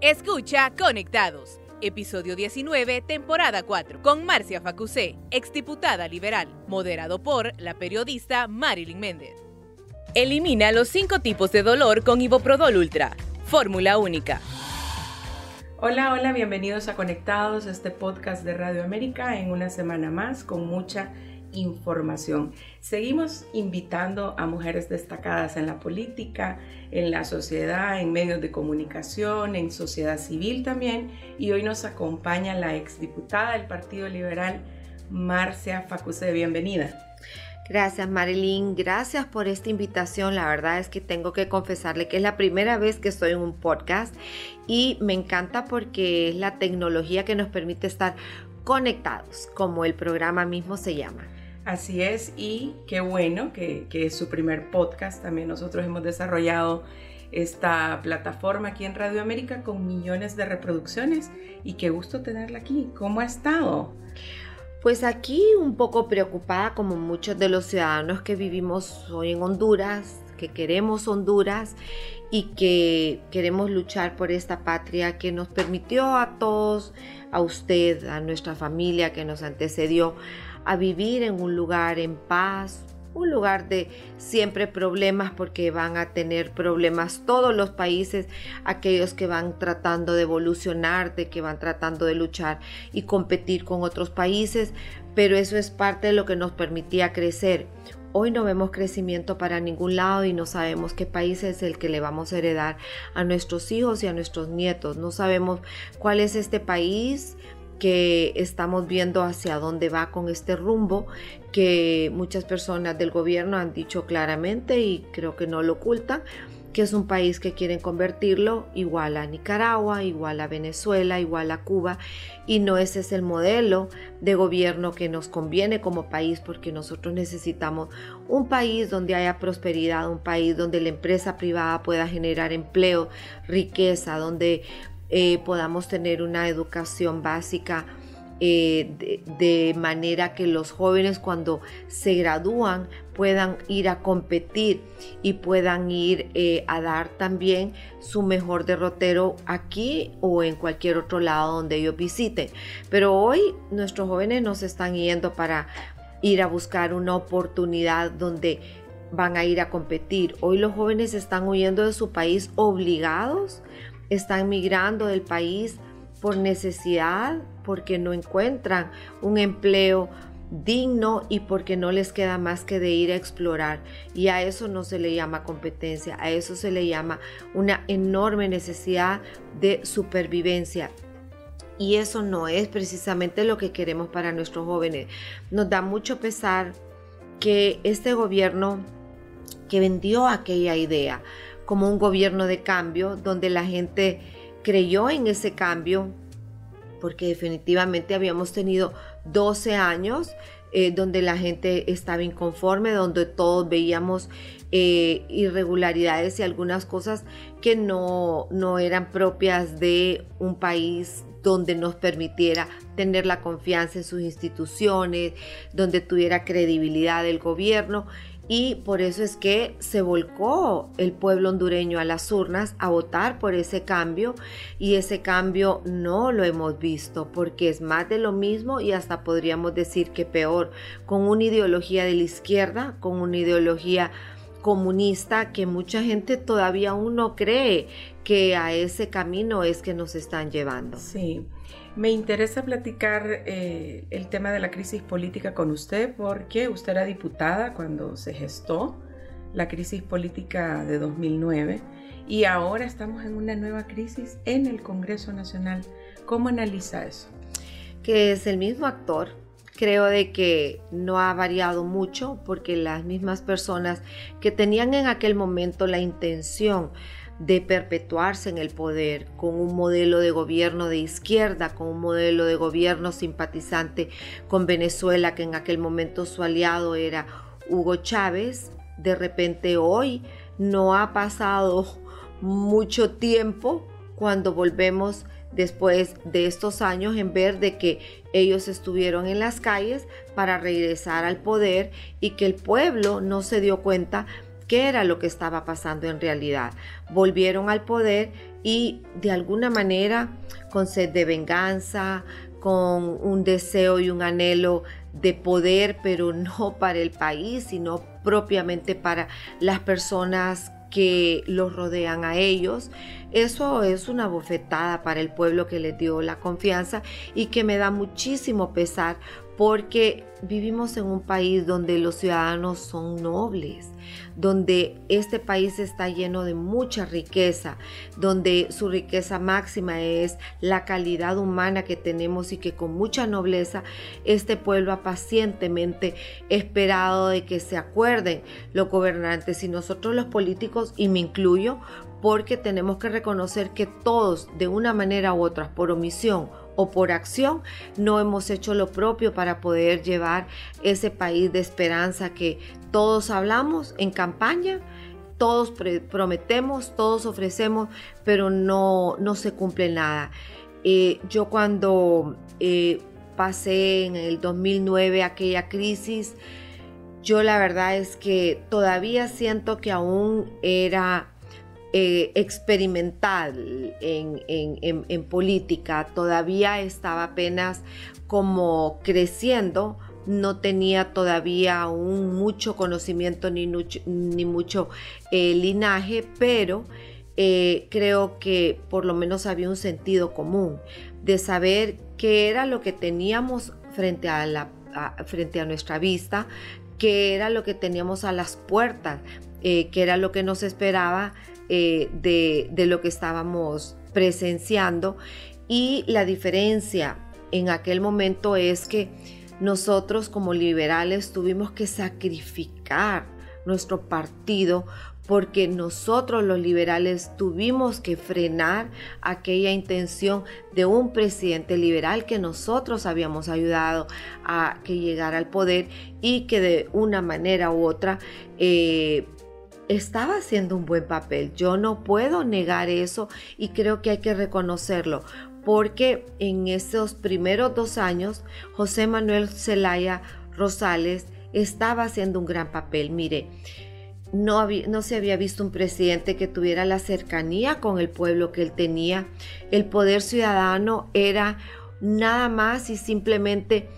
Escucha Conectados, episodio 19, temporada 4, con Marcia Facusé, exdiputada liberal, moderado por la periodista Marilyn Méndez. Elimina los cinco tipos de dolor con Iboprodol Ultra, fórmula única. Hola, hola, bienvenidos a Conectados, este podcast de Radio América en una semana más con mucha información. Seguimos invitando a mujeres destacadas en la política, en la sociedad, en medios de comunicación, en sociedad civil también. Y hoy nos acompaña la exdiputada del Partido Liberal, Marcia Facuse. Bienvenida. Gracias Marilyn, gracias por esta invitación. La verdad es que tengo que confesarle que es la primera vez que estoy en un podcast y me encanta porque es la tecnología que nos permite estar conectados, como el programa mismo se llama. Así es, y qué bueno que, es su primer podcast. También nosotros hemos desarrollado esta plataforma aquí en Radio América con millones de reproducciones y qué gusto tenerla aquí. ¿Cómo ha estado? Pues aquí un poco preocupada como muchos de los ciudadanos que vivimos hoy en Honduras, que queremos Honduras y que queremos luchar por esta patria que nos permitió a todos, a usted, a nuestra familia que nos antecedió, a vivir en un lugar en paz, un lugar de siempre problemas porque van a tener problemas todos los países, aquellos que van tratando de evolucionar, de que van tratando de luchar y competir con otros países, pero eso es parte de lo que nos permitía crecer. Hoy no vemos crecimiento para ningún lado y no sabemos qué país es el que le vamos a heredar a nuestros hijos y a nuestros nietos. No sabemos cuál es este país, que estamos viendo hacia dónde va con este rumbo que muchas personas del gobierno han dicho claramente y creo que no lo ocultan que es un país que quieren convertirlo igual a Nicaragua, igual a Venezuela, igual a Cuba, y no ese es el modelo de gobierno que nos conviene como país, porque nosotros necesitamos un país donde haya prosperidad, un país donde la empresa privada pueda generar empleo, riqueza, donde eh, podamos tener una educación básica eh, de, manera que los jóvenes cuando se gradúan puedan ir a competir y puedan ir eh, a dar también su mejor derrotero aquí o en cualquier otro lado donde ellos visiten. Pero hoy nuestros jóvenes nos están yendo para ir a buscar una oportunidad donde van a ir a competir. Hoy los jóvenes están huyendo de su país obligados están migrando del país por necesidad, porque no encuentran un empleo digno y porque no les queda más que de ir a explorar. Y a eso no se le llama competencia, a eso se le llama una enorme necesidad de supervivencia. Y eso no es precisamente lo que queremos para nuestros jóvenes. Nos da mucho pesar que este gobierno que vendió aquella idea, como un gobierno de cambio, donde la gente creyó en ese cambio, porque definitivamente habíamos tenido 12 años eh, donde la gente estaba inconforme, donde todos veíamos eh, irregularidades y algunas cosas que no, no eran propias de un país donde nos permitiera tener la confianza en sus instituciones, donde tuviera credibilidad el gobierno y por eso es que se volcó el pueblo hondureño a las urnas a votar por ese cambio y ese cambio no lo hemos visto porque es más de lo mismo y hasta podríamos decir que peor, con una ideología de la izquierda, con una ideología comunista que mucha gente todavía aún no cree que a ese camino es que nos están llevando. Sí. Me interesa platicar eh, el tema de la crisis política con usted porque usted era diputada cuando se gestó la crisis política de 2009 y ahora estamos en una nueva crisis en el Congreso Nacional. ¿Cómo analiza eso? Que es el mismo actor. Creo de que no ha variado mucho porque las mismas personas que tenían en aquel momento la intención de perpetuarse en el poder con un modelo de gobierno de izquierda, con un modelo de gobierno simpatizante con Venezuela, que en aquel momento su aliado era Hugo Chávez. De repente hoy no ha pasado mucho tiempo cuando volvemos después de estos años en ver de que ellos estuvieron en las calles para regresar al poder y que el pueblo no se dio cuenta qué era lo que estaba pasando en realidad. Volvieron al poder y de alguna manera con sed de venganza, con un deseo y un anhelo de poder, pero no para el país, sino propiamente para las personas que los rodean a ellos. Eso es una bofetada para el pueblo que les dio la confianza y que me da muchísimo pesar porque vivimos en un país donde los ciudadanos son nobles, donde este país está lleno de mucha riqueza, donde su riqueza máxima es la calidad humana que tenemos y que con mucha nobleza este pueblo ha pacientemente esperado de que se acuerden los gobernantes. Y nosotros los políticos, y me incluyo, porque tenemos que reconocer que todos de una manera u otra, por omisión o por acción, no hemos hecho lo propio para poder llevar ese país de esperanza que todos hablamos en campaña, todos prometemos, todos ofrecemos, pero no, no se cumple nada. Eh, yo cuando eh, pasé en el 2009 aquella crisis, yo la verdad es que todavía siento que aún era eh, experimental en, política, todavía estaba apenas como creciendo, no tenía todavía aún mucho conocimiento ni, ni mucho eh, linaje, pero eh, creo que por lo menos había un sentido común de saber qué era lo que teníamos frente a, la, frente a nuestra vista, qué era lo que teníamos a las puertas, qué era lo que nos esperaba eh, de, lo que estábamos presenciando. Y la diferencia en aquel momento es que nosotros como liberales tuvimos que sacrificar nuestro partido porque nosotros los liberales tuvimos que frenar aquella intención de un presidente liberal que nosotros habíamos ayudado a que llegara al poder y que de una manera u otra eh, estaba haciendo un buen papel. Yo no puedo negar eso y creo que hay que reconocerlo porque en esos primeros dos años José Manuel Zelaya Rosales estaba haciendo un gran papel. Mire, no, no, se había visto un presidente que tuviera la cercanía con el pueblo que él tenía. El poder ciudadano era nada más y simplemente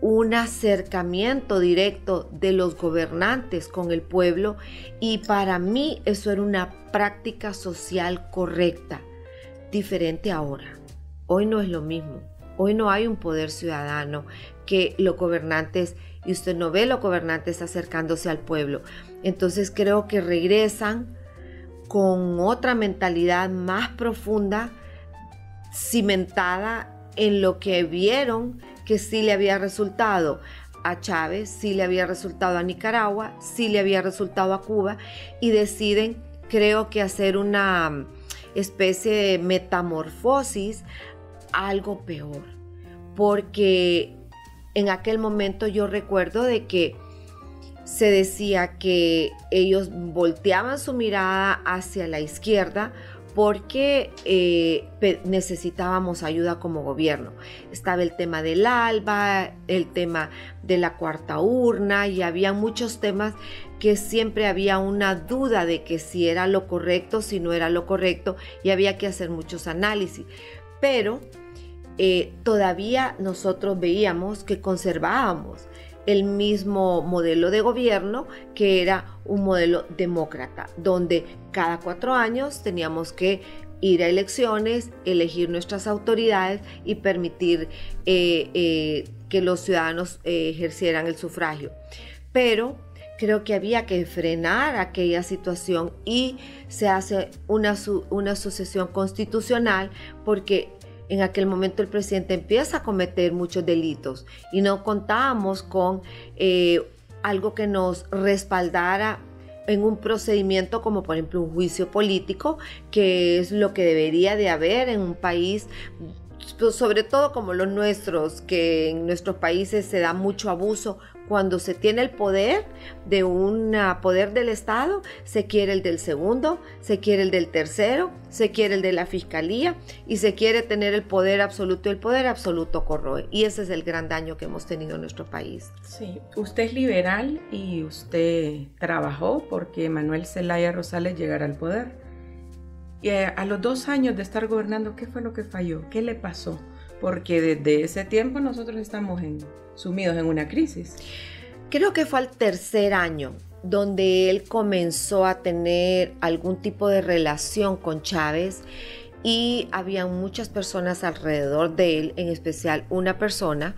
un acercamiento directo de los gobernantes con el pueblo y para mí eso era una práctica social correcta, diferente ahora. Hoy no es lo mismo. Hoy no hay un poder ciudadano que los gobernantes, y usted no ve los gobernantes acercándose al pueblo. Entonces creo que regresan con otra mentalidad más profunda, cimentada en lo que vieron que sí le había resultado a Chávez, sí le había resultado a Nicaragua, sí le había resultado a Cuba y deciden, creo que hacer una especie de metamorfosis, algo peor, porque en aquel momento yo recuerdo de que se decía que ellos volteaban su mirada hacia la izquierda porque eh, necesitábamos ayuda como gobierno. Estaba el tema del ALBA, el tema de la cuarta urna y había muchos temas que siempre había una duda de que si era lo correcto, si no era lo correcto y había que hacer muchos análisis. Pero eh, todavía nosotros veíamos que conservábamos el mismo modelo de gobierno que era un modelo demócrata, donde cada cuatro años teníamos que ir a elecciones, elegir nuestras autoridades y permitir eh, eh, que los ciudadanos eh, ejercieran el sufragio. Pero creo que había que frenar aquella situación y se hace una, una sucesión constitucional porque en aquel momento el presidente empieza a cometer muchos delitos y no contábamos con eh, algo que nos respaldara en un procedimiento como por ejemplo un juicio político, que es lo que debería de haber en un país pues, sobre todo como los nuestros, que en nuestros países se da mucho abuso cuando se tiene el poder de un poder del Estado, se quiere el del segundo, se quiere el del tercero, se quiere el de la fiscalía y se quiere tener el poder absoluto. El poder absoluto corroe y ese es el gran daño que hemos tenido en nuestro país. Sí, usted es liberal y usted trabajó porque Manuel Zelaya Rosales llegara al poder. Y eh, a los dos años de estar gobernando, ¿qué fue lo que falló? ¿Qué le pasó? Porque desde ese tiempo nosotros estamos sumidos en una crisis. Creo que fue al tercer año donde él comenzó a tener algún tipo de relación con Chávez y había muchas personas alrededor de él, en especial una persona,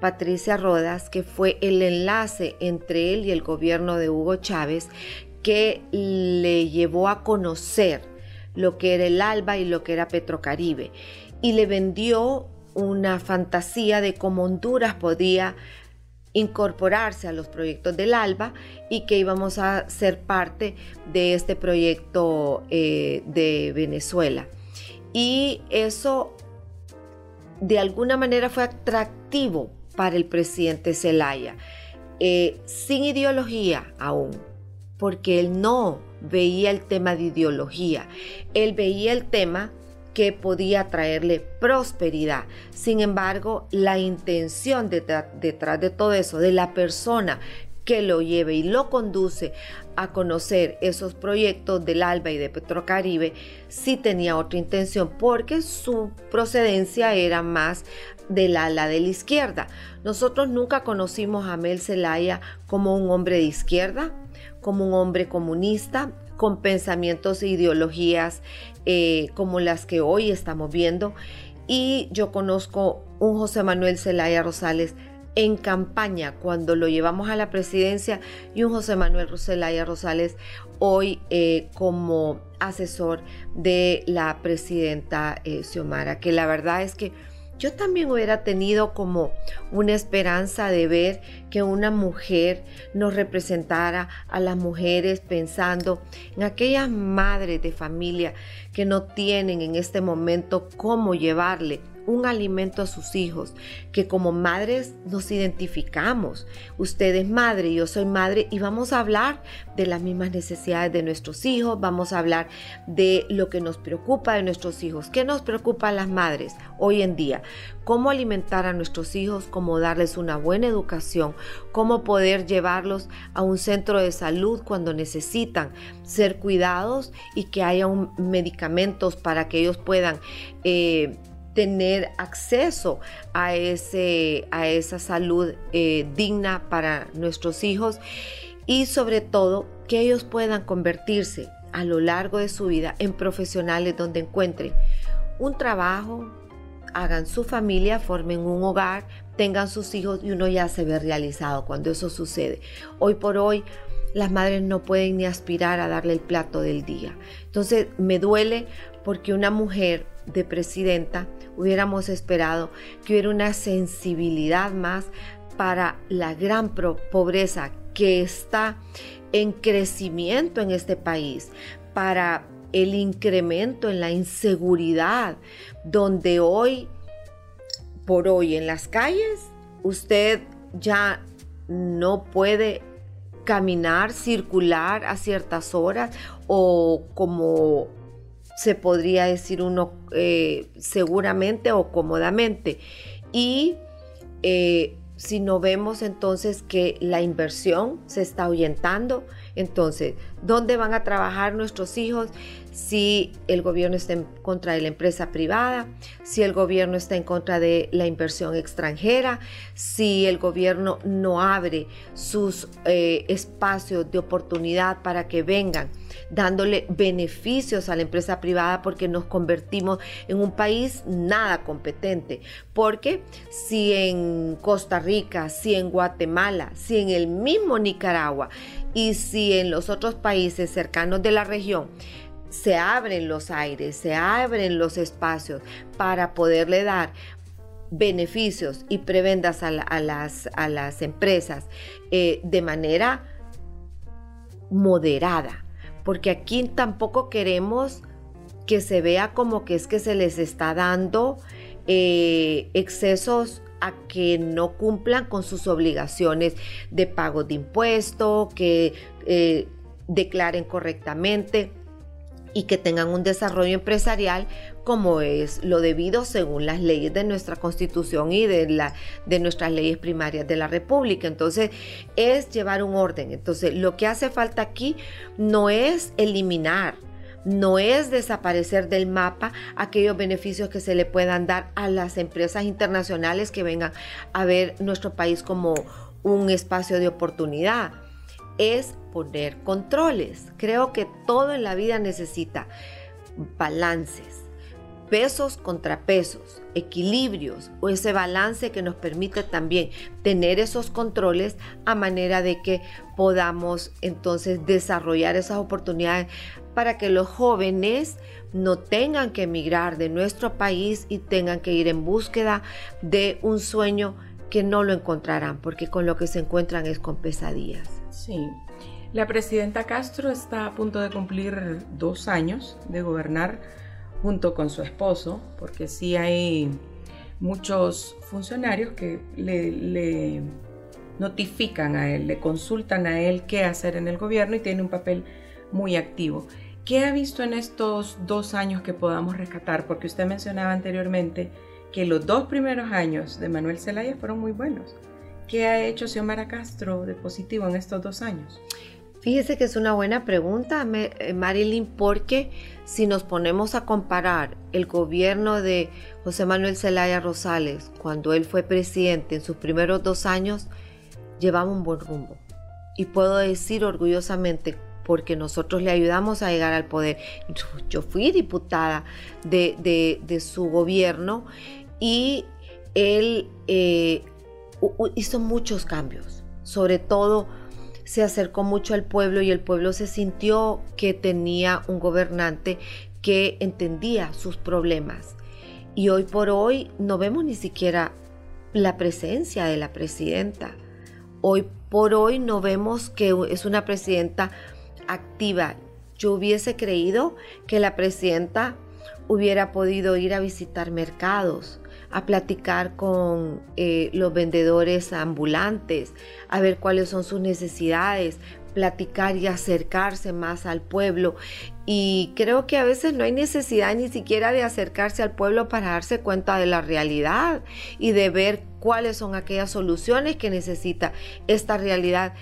Patricia Rodas, que fue el enlace entre él y el gobierno de Hugo Chávez, que le llevó a conocer lo que era el ALBA y lo que era Petrocaribe, y le vendió una fantasía de cómo Honduras podía incorporarse a los proyectos del ALBA y que íbamos a ser parte de este proyecto eh, de Venezuela. Y eso de alguna manera fue atractivo para el presidente Zelaya, eh, sin ideología aún, porque él no veía el tema de ideología, él veía el tema que podía traerle prosperidad. Sin embargo, la intención detrás, de todo eso, de la persona que lo lleve y lo conduce a conocer esos proyectos del ALBA y de Petrocaribe, sí tenía otra intención porque su procedencia era más del ala de la izquierda. Nosotros nunca conocimos a Mel Zelaya como un hombre de izquierda, como un hombre comunista, con pensamientos e ideologías eh, como las que hoy estamos viendo. Y yo conozco un José Manuel Zelaya Rosales en campaña cuando lo llevamos a la presidencia y un José Manuel Roselaya Rosales hoy eh, como asesor de la presidenta eh, Xiomara, que la verdad es que yo también hubiera tenido como una esperanza de ver que una mujer nos representara a las mujeres pensando en aquellas madres de familia que no tienen en este momento cómo llevarle un alimento a sus hijos, que como madres nos identificamos. Usted es madre, yo soy madre y vamos a hablar de las mismas necesidades de nuestros hijos, vamos a hablar de lo que nos preocupa de nuestros hijos. ¿Qué nos preocupa a las madres hoy en día? Cómo alimentar a nuestros hijos, cómo darles una buena educación, cómo poder llevarlos a un centro de salud cuando necesitan ser cuidados y que haya medicamentos para que ellos puedan eh, tener acceso a, ese, a esa salud eh, digna para nuestros hijos y sobre todo que ellos puedan convertirse a lo largo de su vida en profesionales donde encuentren un trabajo, hagan su familia, formen un hogar, tengan sus hijos y uno ya se ve realizado cuando eso sucede. Hoy por hoy las madres no pueden ni aspirar a darle el plato del día. Entonces me duele porque una mujer de presidenta hubiéramos esperado que hubiera una sensibilidad más para la gran pobreza que está en crecimiento en este país, para el incremento en la inseguridad, donde hoy por hoy en las calles usted ya no puede caminar, circular a ciertas horas o como se podría decir uno eh, seguramente o cómodamente. Y eh, si no vemos entonces que la inversión se está ahuyentando, entonces, ¿dónde van a trabajar nuestros hijos si el gobierno está en contra de la empresa privada, si el gobierno está en contra de la inversión extranjera, si el gobierno no abre sus eh, espacios de oportunidad para que vengan? dándole beneficios a la empresa privada porque nos convertimos en un país nada competente. Porque si en Costa Rica, si en Guatemala, si en el mismo Nicaragua y si en los otros países cercanos de la región, se abren los aires, se abren los espacios para poderle dar beneficios y prebendas a, las, a las, empresas eh, de manera moderada. Porque aquí tampoco queremos que se vea como que es que se les está dando eh, excesos a que no cumplan con sus obligaciones de pago de impuesto, que eh, declaren correctamente y que tengan un desarrollo empresarial como es lo debido según las leyes de nuestra constitución y de, la, de nuestras leyes primarias de la República. Entonces, es llevar un orden. Entonces, lo que hace falta aquí no es eliminar no es desaparecer del mapa aquellos beneficios que se le puedan dar a las empresas internacionales que vengan a ver nuestro país como un espacio de oportunidad. Es poner controles. Creo que todo en la vida necesita balances pesos contra pesos, equilibrios o ese balance que nos permite también tener esos controles a manera de que podamos entonces desarrollar esas oportunidades para que los jóvenes no tengan que emigrar de nuestro país y tengan que ir en búsqueda de un sueño que no lo encontrarán, porque con lo que se encuentran es con pesadillas. Sí. La presidenta Castro está a punto de cumplir dos años de gobernar junto con su esposo, porque sí hay muchos funcionarios que le, notifican a él, le consultan a él qué hacer en el gobierno y tiene un papel muy activo. ¿Qué ha visto en estos dos años que podamos rescatar? Porque usted mencionaba anteriormente que los dos primeros años de Manuel Zelaya fueron muy buenos. ¿Qué ha hecho Xiomara Castro de positivo en estos dos años? Fíjese que es una buena pregunta, eh, Marilyn, porque si nos ponemos a comparar el gobierno de José Manuel Zelaya Rosales cuando él fue presidente en sus primeros dos años, llevaba un buen rumbo. Y puedo decir orgullosamente, porque nosotros le ayudamos a llegar al poder. Yo fui diputada de, su gobierno y él eh, hizo muchos cambios, sobre todo se acercó mucho al pueblo y el pueblo se sintió que tenía un gobernante que entendía sus problemas. Y hoy por hoy no vemos ni siquiera la presencia de la presidenta. Hoy por hoy no vemos que es una presidenta activa. Yo hubiese creído que la presidenta hubiera podido ir a visitar mercados, a platicar con eh, los vendedores ambulantes, a ver cuáles son sus necesidades, platicar y acercarse más al pueblo. Y creo que a veces no hay necesidad ni siquiera de acercarse al pueblo para darse cuenta de la realidad y de ver cuáles son aquellas soluciones que necesita esta realidad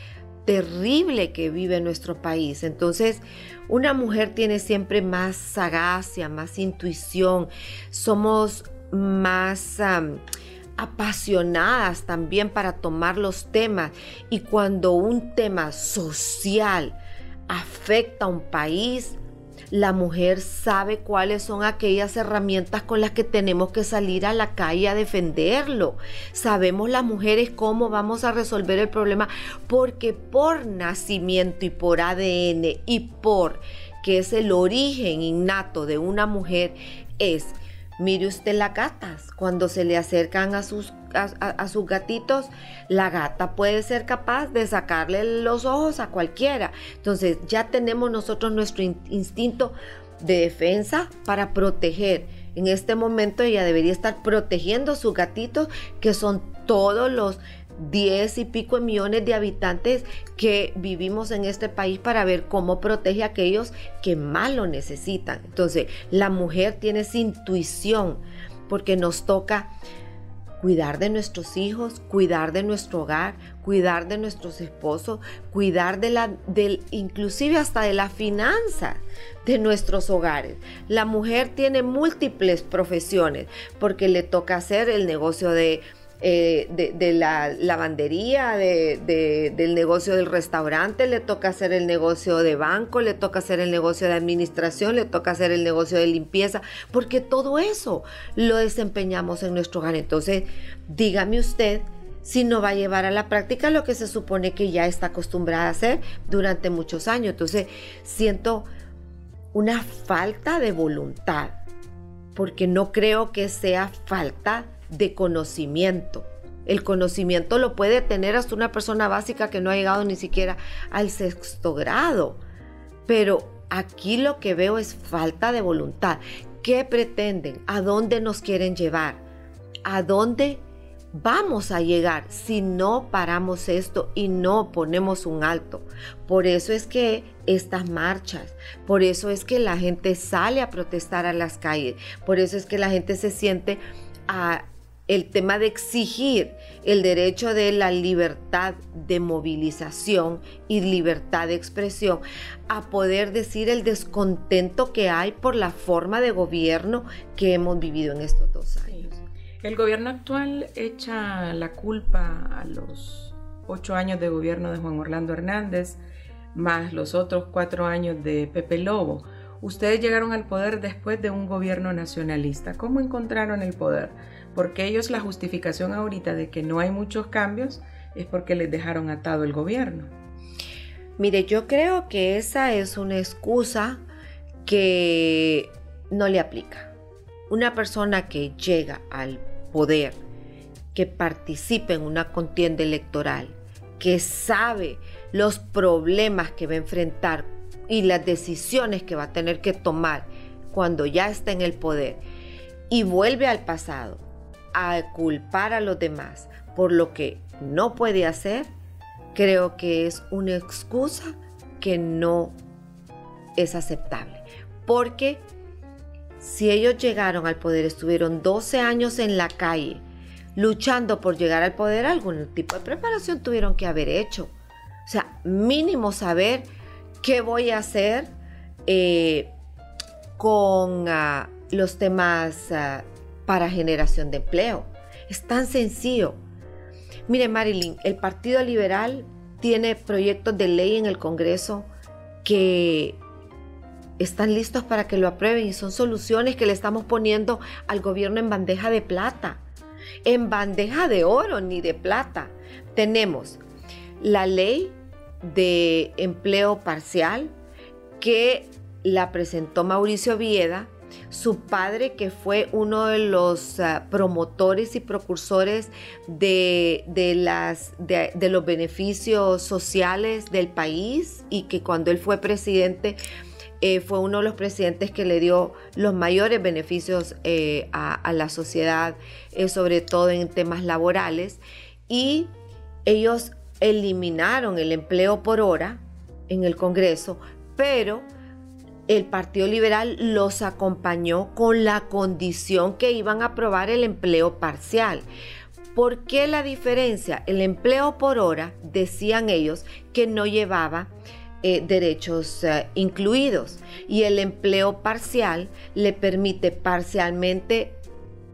terrible que vive nuestro país. Entonces, una mujer tiene siempre más sagacia, más intuición. Somos más apasionadas también para tomar los temas. Y cuando un tema social afecta a un país, la mujer sabe cuáles son aquellas herramientas con las que tenemos que salir a la calle a defenderlo. Sabemos las mujeres cómo vamos a resolver el problema porque por nacimiento y por ADN y por que es el origen innato de una mujer es Mire usted las gatas, cuando se le acercan a sus, a, sus gatitos, la gata puede ser capaz de sacarle los ojos a cualquiera. Entonces ya tenemos nosotros nuestro instinto de defensa para proteger. En este momento ella debería estar protegiendo a sus gatitos, que son todos los 10 y pico millones de habitantes que vivimos en este país para ver cómo protege a aquellos que más lo necesitan. Entonces, la mujer tiene esa intuición porque nos toca cuidar de nuestros hijos, cuidar de nuestro hogar, cuidar de nuestros esposos, cuidar de la, del, inclusive hasta de la finanza de nuestros hogares. La mujer tiene múltiples profesiones porque le toca hacer el negocio de eh, de, la lavandería, del negocio del restaurante, le toca hacer el negocio de banco, le toca hacer el negocio de administración, le toca hacer el negocio de limpieza, porque todo eso lo desempeñamos en nuestro hogar. Entonces, dígame usted si no va a llevar a la práctica lo que se supone que ya está acostumbrada a hacer durante muchos años. Entonces, siento una falta de voluntad, porque no creo que sea falta de conocimiento. El conocimiento lo puede tener hasta una persona básica que no ha llegado ni siquiera al sexto grado. Pero aquí lo que veo es falta de voluntad. ¿Qué pretenden? ¿A dónde nos quieren llevar? ¿A dónde vamos a llegar si no paramos esto y no ponemos un alto? Por eso es que estas marchas, por eso es que la gente sale a protestar a las calles, por eso es que la gente se siente a el tema de exigir el derecho de la libertad de movilización y libertad de expresión, a poder decir el descontento que hay por la forma de gobierno que hemos vivido en estos dos años. El gobierno actual echa la culpa a los ocho años de gobierno de Juan Orlando Hernández, más los otros cuatro años de Pepe Lobo. Ustedes llegaron al poder después de un gobierno nacionalista. ¿Cómo encontraron el poder? Porque ellos la justificación ahorita de que no hay muchos cambios es porque les dejaron atado el gobierno. Mire, yo creo que esa es una excusa que no le aplica. Una persona que llega al poder, que participe en una contienda electoral, que sabe los problemas que va a enfrentar y las decisiones que va a tener que tomar cuando ya está en el poder y vuelve al pasado a culpar a los demás por lo que no puede hacer, creo que es una excusa que no es aceptable. Porque si ellos llegaron al poder, estuvieron 12 años en la calle luchando por llegar al poder, algún tipo de preparación tuvieron que haber hecho. O sea, mínimo saber qué voy a hacer eh, con ah, los temas ah, para generación de empleo. Es tan sencillo. Mire, Marilyn, el Partido Liberal tiene proyectos de ley en el Congreso que están listos para que lo aprueben y son soluciones que le estamos poniendo al gobierno en bandeja de plata, en bandeja de oro ni de plata. Tenemos la ley de empleo parcial que la presentó Mauricio Vieda, su padre que fue uno de los ah, promotores y precursores de, las, de, los beneficios sociales del país y que cuando él fue presidente eh, fue uno de los presidentes que le dio los mayores beneficios eh, a, la sociedad, eh, sobre todo en temas laborales. Y ellos eliminaron el empleo por hora en el Congreso, pero el Partido Liberal los acompañó con la condición que iban a aprobar el empleo parcial. ¿Por qué la diferencia? El empleo por hora, decían ellos, que no llevaba eh, derechos eh, incluidos y el empleo parcial le permite parcialmente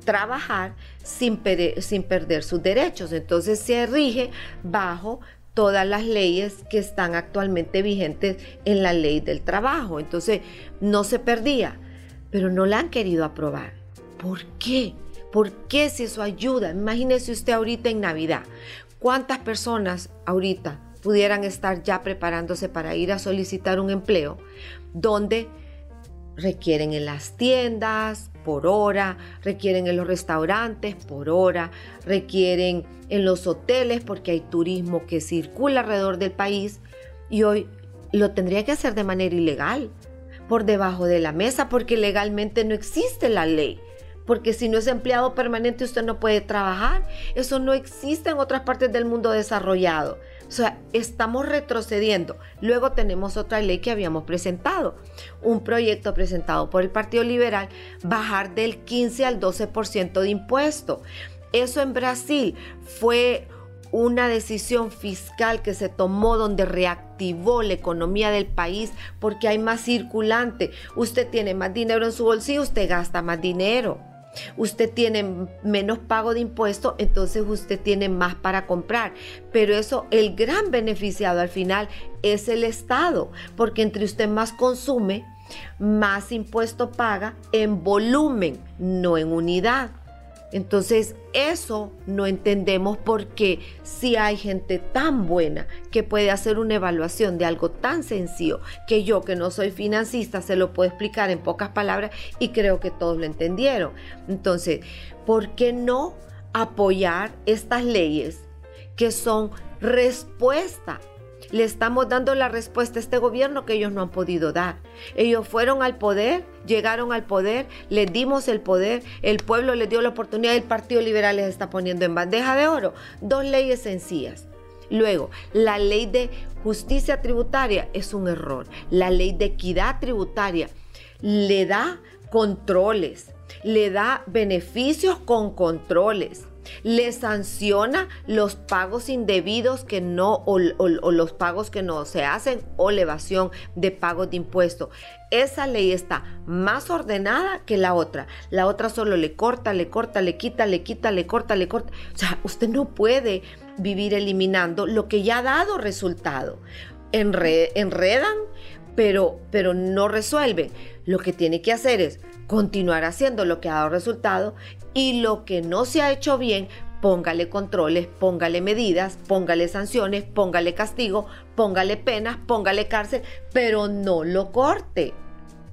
trabajar sin, sin perder sus derechos. Entonces se rige bajo todas las leyes que están actualmente vigentes en la ley del trabajo. Entonces no se perdía, pero no la han querido aprobar. ¿Por qué? ¿Por qué si eso ayuda? Imagínese usted ahorita en Navidad. ¿Cuántas personas ahorita pudieran estar ya preparándose para ir a solicitar un empleo donde requieren en las tiendas por hora, requieren en los restaurantes por hora, requieren en los hoteles porque hay turismo que circula alrededor del país y hoy lo tendría que hacer de manera ilegal, por debajo de la mesa, porque legalmente no existe la ley. Porque si no es empleado permanente usted no puede trabajar. Eso no existe en otras partes del mundo desarrollado. O sea, estamos retrocediendo. Luego tenemos otra ley que habíamos presentado, un proyecto presentado por el Partido Liberal, bajar del 15 al 12% de impuesto. Eso en Brasil fue una decisión fiscal que se tomó donde reactivó la economía del país porque hay más circulante. Usted tiene más dinero en su bolsillo, usted gasta más dinero usted tiene menos pago de impuestos, entonces usted tiene más para comprar. Pero eso, el gran beneficiado al final es el Estado, porque entre usted más consume, más impuesto paga en volumen, no en unidad. Entonces, eso no entendemos porque si hay gente tan buena que puede hacer una evaluación de algo tan sencillo que yo que no soy financista se lo puedo explicar en pocas palabras y creo que todos lo entendieron. Entonces, ¿por qué no apoyar estas leyes que son respuesta le estamos dando la respuesta a este gobierno que ellos no han podido dar. Ellos fueron al poder, llegaron al poder, les dimos el poder, el pueblo les dio la oportunidad, el Partido Liberal les está poniendo en bandeja de oro dos leyes sencillas. Luego, la ley de justicia tributaria es un error. La ley de equidad tributaria le da controles, le da beneficios con controles le sanciona los pagos indebidos que no o, los pagos que no se hacen o la evasión de pagos de impuestos. Esa ley está más ordenada que la otra. La otra solo le corta, le corta, le quita, le quita, le corta, le corta. O sea, usted no puede vivir eliminando lo que ya ha dado resultado. enredan, pero, pero no resuelven. Lo que tiene que hacer es continuar haciendo lo que ha dado resultado y lo que no se ha hecho bien, póngale controles, póngale medidas, póngale sanciones, póngale castigo, póngale penas, póngale cárcel, pero no lo corte,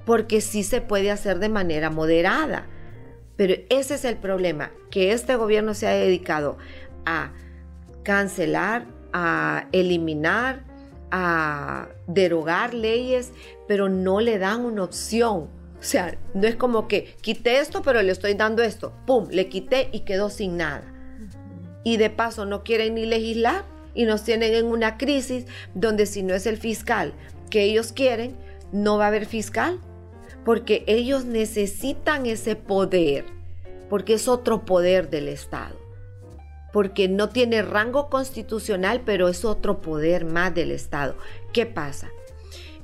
porque sí se puede hacer de manera moderada. Pero ese es el problema, que este gobierno se ha dedicado a cancelar, a eliminar, a derogar leyes, pero no le dan una opción sea, no es como que quité esto, pero le estoy dando esto. ¡Pum! Le quité y quedó sin nada. Y de paso no quieren ni legislar y nos tienen en una crisis donde si no es el fiscal que ellos quieren, no va a haber fiscal. Porque ellos necesitan ese poder. Porque es otro poder del Estado. Porque no tiene rango constitucional, pero es otro poder más del Estado. ¿Qué pasa?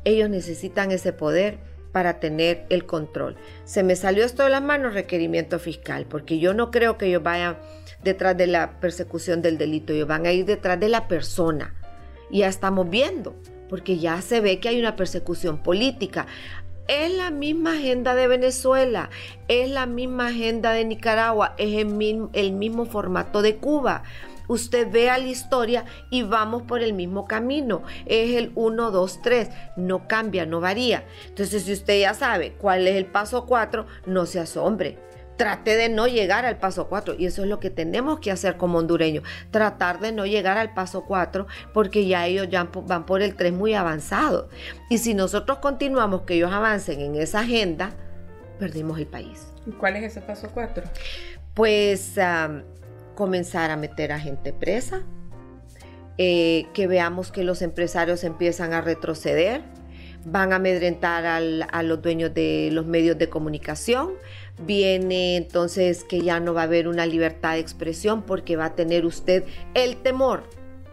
Ellos necesitan ese poder para tener el control. Se me salió esto de las manos, requerimiento fiscal, porque yo no creo que ellos vayan detrás de la persecución del delito, ellos van a ir detrás de la persona. Ya estamos viendo, porque ya se ve que hay una persecución política. Es la misma agenda de Venezuela, es la misma agenda de Nicaragua, es el mismo formato de Cuba usted vea la historia y vamos por el mismo camino. Es el 1, 2, 3. No cambia, no varía. Entonces, si usted ya sabe cuál es el paso 4, no se asombre. Trate de no llegar al paso 4 y eso es lo que tenemos que hacer como hondureños, tratar de no llegar al paso 4 porque ya ellos ya van por el 3 muy avanzado. Y si nosotros continuamos que ellos avancen en esa agenda, perdimos el país. ¿Y cuál es ese paso 4? Pues comenzar a meter a gente presa, eh, que veamos que los empresarios empiezan a retroceder, van a amedrentar a los dueños de los medios de comunicación, viene entonces que ya no va a haber una libertad de expresión porque va a tener usted el temor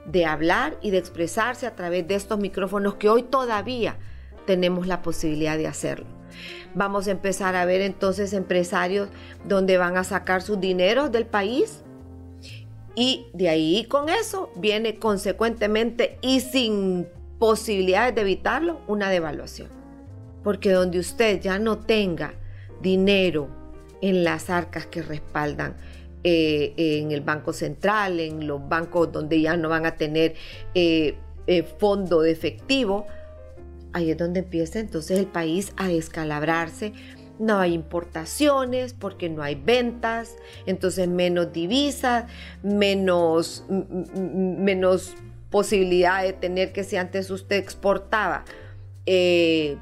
de hablar y de expresarse a través de estos micrófonos que hoy todavía tenemos la posibilidad de hacerlo. Vamos a empezar a ver entonces empresarios donde van a sacar sus dineros del país y de ahí con eso viene consecuentemente y sin posibilidades de evitarlo una devaluación. Porque donde usted ya no tenga dinero en las arcas que respaldan eh, en el Banco Central, en los bancos donde ya no van a tener eh, eh, fondo de efectivo, ahí es donde empieza entonces el país a descalabrarse no hay importaciones porque no hay ventas, entonces menos divisas, menos, menos posibilidad de tener que si antes usted exportaba eh,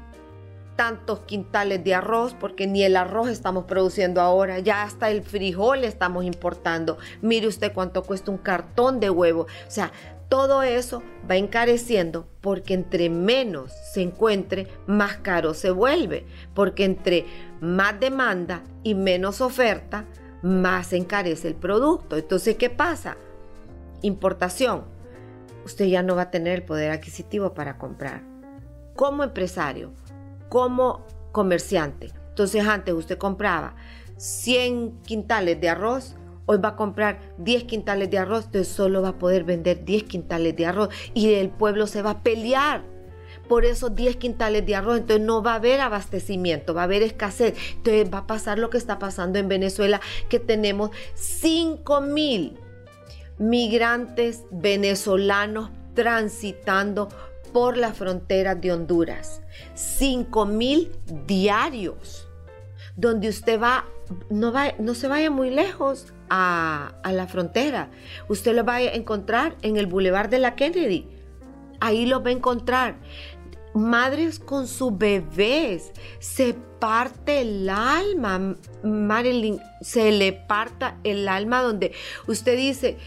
tantos quintales de arroz, porque ni el arroz estamos produciendo ahora, ya hasta el frijol estamos importando. Mire usted cuánto cuesta un cartón de huevo. O sea, todo eso va encareciendo porque entre menos se encuentre, más caro se vuelve, porque entre más demanda y menos oferta, más se encarece el producto. Entonces, ¿qué pasa? Importación. Usted ya no va a tener el poder adquisitivo para comprar. Como empresario, como comerciante. Entonces, antes usted compraba 100 quintales de arroz, hoy va a comprar 10 quintales de arroz, entonces solo va a poder vender 10 quintales de arroz y el pueblo se va a pelear por esos 10 quintales de arroz, entonces no va a haber abastecimiento, va a haber escasez. Entonces va a pasar lo que está pasando en Venezuela, que tenemos 5 mil migrantes venezolanos transitando por las fronteras de Honduras. 5 mil diarios, donde usted va no, va, no se vaya muy lejos a, la frontera. Usted lo va a encontrar en el Boulevard de la Kennedy. Ahí lo va a encontrar. Madres con sus bebés. Se parte el alma, Marilyn. Se le parta el alma donde usted dice,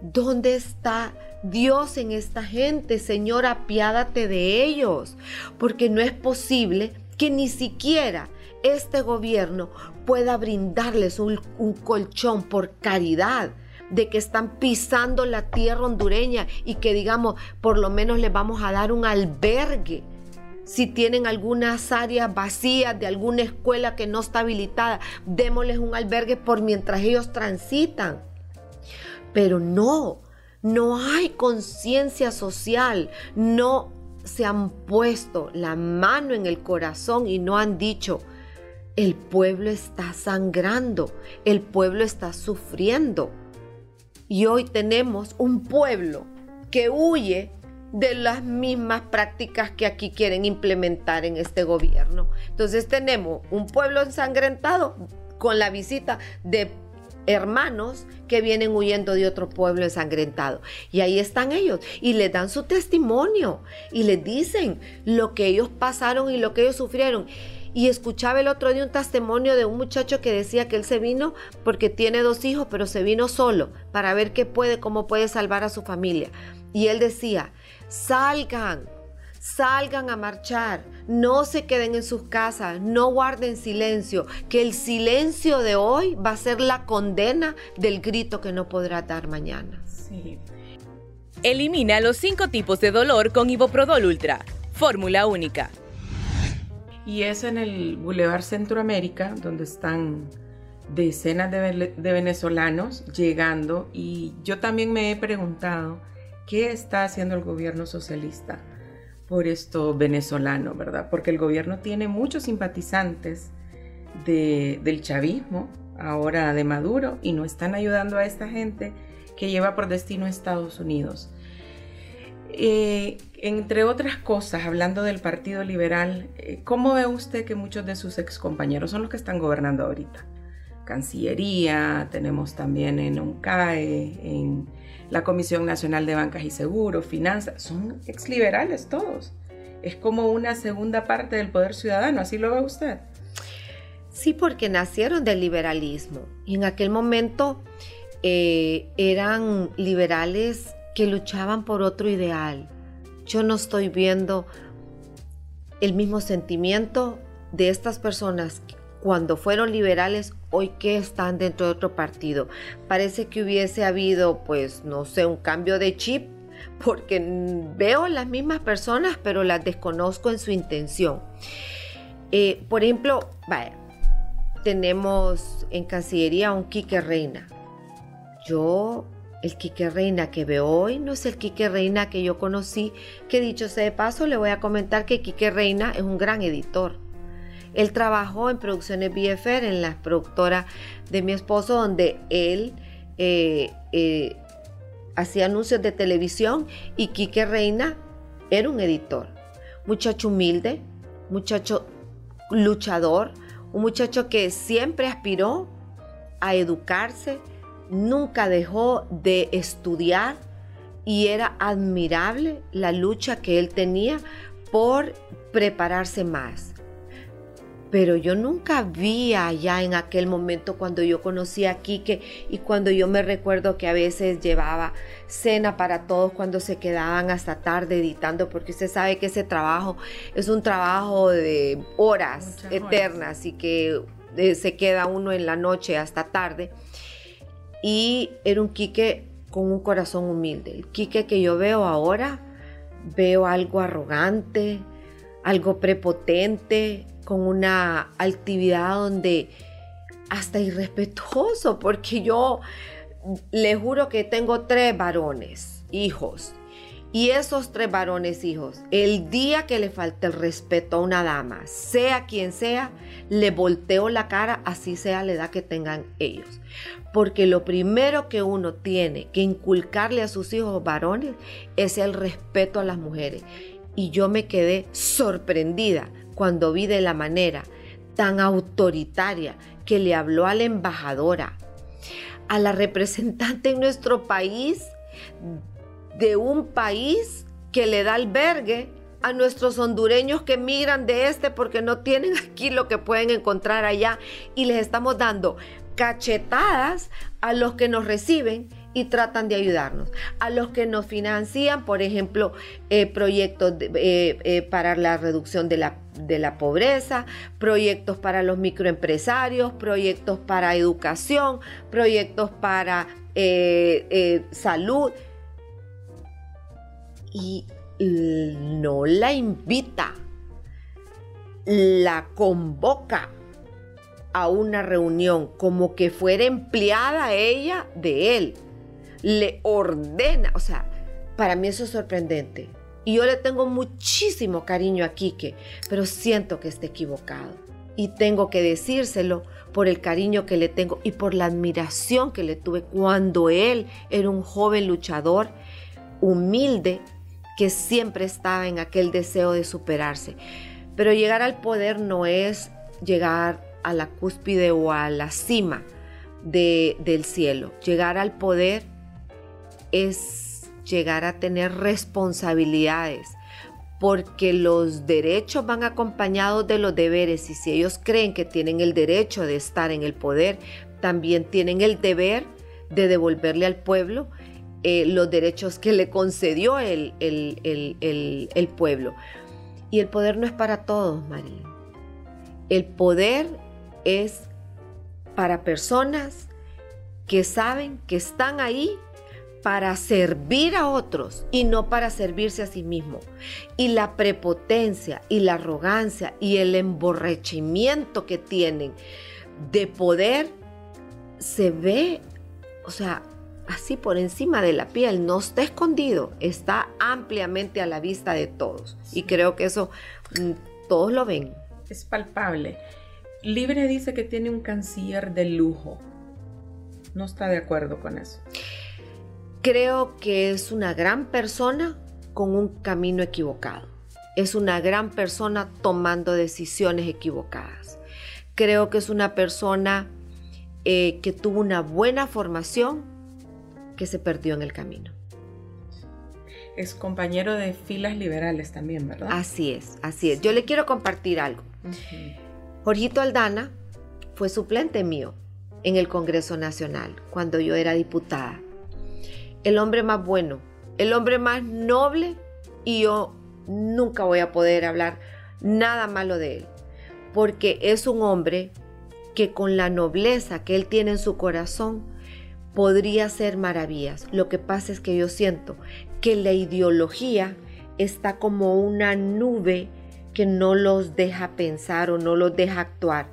¿dónde está Dios en esta gente? Señor, apiádate de ellos. Porque no es posible que ni siquiera este gobierno pueda brindarles un, colchón por caridad de que están pisando la tierra hondureña y que digamos, por lo menos les vamos a dar un albergue. Si tienen algunas áreas vacías de alguna escuela que no está habilitada, démosles un albergue por mientras ellos transitan. Pero no, no hay conciencia social, no se han puesto la mano en el corazón y no han dicho, el pueblo está sangrando, el pueblo está sufriendo. Y hoy tenemos un pueblo que huye de las mismas prácticas que aquí quieren implementar en este gobierno. Entonces tenemos un pueblo ensangrentado con la visita de hermanos que vienen huyendo de otro pueblo ensangrentado. Y ahí están ellos y les dan su testimonio y les dicen lo que ellos pasaron y lo que ellos sufrieron. Y escuchaba el otro día un testimonio de un muchacho que decía que él se vino porque tiene dos hijos, pero se vino solo para ver qué puede, cómo puede salvar a su familia. Y él decía, salgan, salgan a marchar, no se queden en sus casas, no guarden silencio, que el silencio de hoy va a ser la condena del grito que no podrá dar mañana. Elimina los cinco tipos de dolor con Iboprodol Ultra, fórmula única y es en el Boulevard Centroamérica, donde están decenas de, venezolanos llegando y yo también me he preguntado qué está haciendo el gobierno socialista por esto venezolano, ¿verdad? Porque el gobierno tiene muchos simpatizantes del chavismo, ahora de Maduro, y no están ayudando a esta gente que lleva por destino Estados Unidos. Eh, entre otras cosas, hablando del Partido Liberal, eh, ¿cómo ve usted que muchos de sus excompañeros son los que están gobernando ahorita? Cancillería, tenemos también en UNCAE, en la Comisión Nacional de Bancas y Seguros, Finanzas, son exliberales todos. Es como una segunda parte del poder ciudadano, ¿así lo ve usted? Sí, porque nacieron del liberalismo y en aquel momento eh, eran liberales que luchaban por otro ideal. Yo no estoy viendo el mismo sentimiento de estas personas cuando fueron liberales hoy que están dentro de otro partido. Parece que hubiese habido, pues, no sé, un cambio de chip, porque veo las mismas personas, pero las desconozco en su intención. Eh, por ejemplo, tenemos en Cancillería un Quique Reina. Yo el Quique Reina que veo hoy no es el Quique Reina que yo conocí, que dicho sea de paso, le voy a comentar que Quique Reina es un gran editor. Él trabajó en Producciones BFR, en la productora de mi esposo, donde él eh, eh, hacía anuncios de televisión y Quique Reina era un editor. Muchacho humilde, muchacho luchador, un muchacho que siempre aspiró a educarse, nunca dejó de estudiar y era admirable la lucha que él tenía por prepararse más. Pero yo nunca vi allá en aquel momento cuando yo conocí a Quique y cuando yo me recuerdo que a veces llevaba cena para todos cuando se quedaban hasta tarde editando, porque usted sabe que ese trabajo es un trabajo de horas eternas y que eh, se queda uno en la noche hasta tarde y era un Quique con un corazón humilde. El Quique que yo veo ahora, veo algo arrogante, algo prepotente, con una altividad donde hasta irrespetuoso, porque yo le juro que tengo tres varones, hijos, y esos tres varones hijos, el día que le falte el respeto a una dama, sea quien sea, le volteo la cara, así sea la edad que tengan ellos. Porque lo primero que uno tiene que inculcarle a sus hijos varones es el respeto a las mujeres. Y yo me quedé sorprendida cuando vi de la manera tan autoritaria que le habló a la embajadora, a la representante en nuestro país de un país que le da albergue a nuestros hondureños que migran de este porque no tienen aquí lo que pueden encontrar allá y les estamos dando cachetadas a los que nos reciben y tratan de ayudarnos. A los que nos financian, por ejemplo, eh, proyectos eh, eh, para la reducción de la, de la pobreza, proyectos para los microempresarios, proyectos para educación, proyectos para salud. Y no la invita, la convoca a una reunión como que fuera empleada ella de él. Le ordena, o sea, para mí eso es sorprendente. Y yo le tengo muchísimo cariño a Quique, pero siento que está equivocado. Y tengo que decírselo por el cariño que le tengo y por la admiración que le tuve cuando él era un joven luchador, humilde, que siempre estaba en aquel deseo de superarse. Pero llegar al poder no es llegar a la cúspide o a la cima del cielo. Llegar al poder es llegar a tener responsabilidades, porque los derechos van acompañados de los deberes y si ellos creen que tienen el derecho de estar en el poder, también tienen el deber de devolverle al pueblo eh, los derechos que le concedió el, el, pueblo. Y el poder no es para todos, María. El poder es para personas que saben que están ahí para servir a otros y no para servirse a sí mismo. Y la prepotencia y la arrogancia y el emborrechimiento que tienen de poder se ve, o sea, así por encima de la piel, no está escondido, está ampliamente a la vista de todos. Y creo que eso mm, todos lo ven. Es palpable. Libre dice que tiene un canciller de lujo. No está de acuerdo con eso. Creo que es una gran persona con un camino equivocado. Es una gran persona tomando decisiones equivocadas. Creo que es una persona eh, que tuvo una buena formación que se perdió en el camino. Es compañero de filas liberales también, ¿verdad? Así es, así es. Yo le quiero compartir algo. Jorgito Aldana fue suplente mío en el Congreso Nacional cuando yo era diputada. El hombre más bueno, el hombre más noble y yo nunca voy a poder hablar nada malo de él, porque es un hombre que con la nobleza que él tiene en su corazón podría ser maravillas. Lo que pasa es que yo siento que la ideología está como una nube que no los deja pensar o no los deja actuar.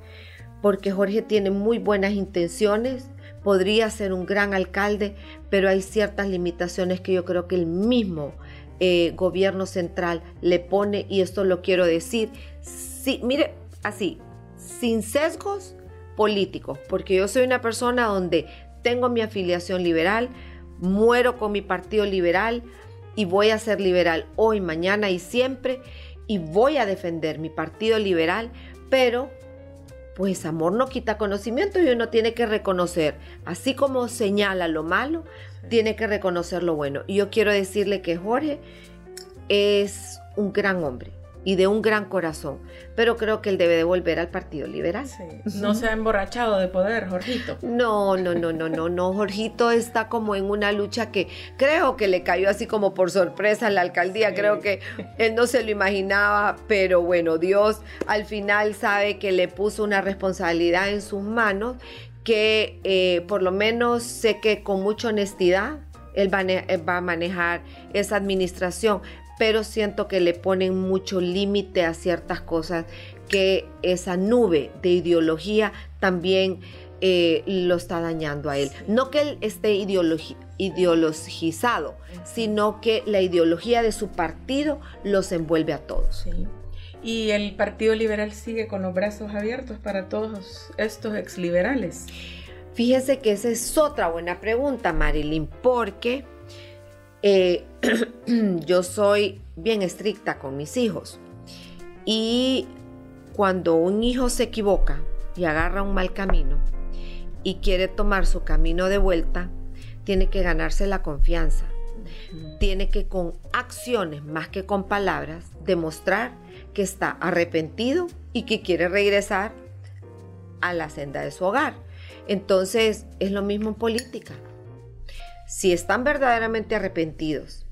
Porque Jorge tiene muy buenas intenciones, podría ser un gran alcalde, pero hay ciertas limitaciones que yo creo que el mismo eh, gobierno central le pone, y esto lo quiero decir, sí, mire, así, sin sesgos políticos, porque yo soy una persona donde tengo mi afiliación liberal, muero con mi partido liberal y voy a ser liberal hoy, mañana y siempre y voy a defender mi partido liberal, pero pues amor no quita conocimiento y uno tiene que reconocer, así como señala lo malo, tiene que reconocer lo bueno. Y yo quiero decirle que Jorge es un gran hombre y de un gran corazón, pero creo que él debe de volver al Partido Liberal. No se ha emborrachado de poder, Jorgito. No, no, no, no, no, no, Jorgito está como en una lucha que creo que le cayó así como por sorpresa en la alcaldía, creo que él no se lo imaginaba, pero bueno, Dios al final sabe que le puso una responsabilidad en sus manos que eh, por lo menos sé que con mucha honestidad él va, a manejar esa administración, pero siento que le ponen mucho límite a ciertas cosas que esa nube de ideología también eh, lo está dañando a él. No que él esté ideologizado, sino que la ideología de su partido los envuelve a todos. Y el Partido Liberal sigue con los brazos abiertos para todos estos exliberales. Fíjese que esa es otra buena pregunta, Marilyn, porque eh, yo soy bien estricta con mis hijos. Y cuando un hijo se equivoca y agarra un mal camino y quiere tomar su camino de vuelta, tiene que ganarse la confianza. Tiene que con acciones más que con palabras demostrar que está arrepentido y que quiere regresar a la senda de su hogar. Entonces es lo mismo en política. Si están verdaderamente arrepentidos,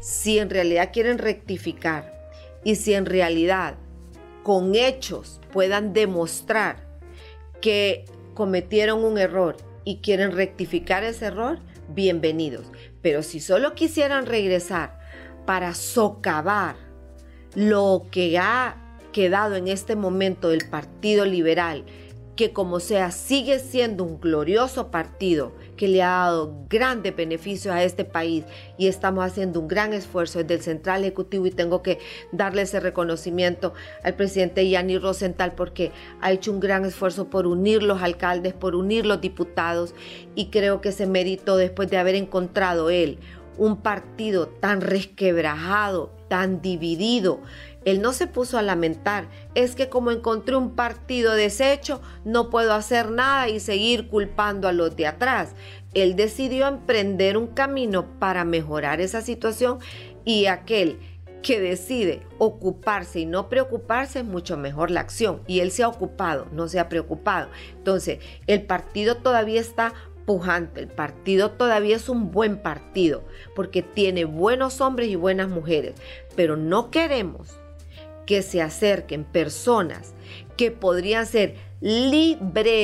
si en realidad quieren rectificar y si en realidad con hechos puedan demostrar que cometieron un error y quieren rectificar ese error, bienvenidos. Pero si solo quisieran regresar para socavar lo que ha quedado en este momento del Partido Liberal, que como sea sigue siendo un glorioso partido que le ha dado grandes beneficios a este país y estamos haciendo un gran esfuerzo desde el Central Ejecutivo y tengo que darle ese reconocimiento al presidente Yanni Rosenthal porque ha hecho un gran esfuerzo por unir los alcaldes, por unir los diputados y creo que ese mérito después de haber encontrado él un partido tan resquebrajado, tan dividido, él no se puso a lamentar, es que como encontré un partido deshecho, no puedo hacer nada y seguir culpando a los de atrás. Él decidió emprender un camino para mejorar esa situación y aquel que decide ocuparse y no preocuparse es mucho mejor la acción. Y él se ha ocupado, no se ha preocupado. Entonces, el partido todavía está pujante, el partido todavía es un buen partido porque tiene buenos hombres y buenas mujeres, pero no queremos que se acerquen personas que podrían ser liberales.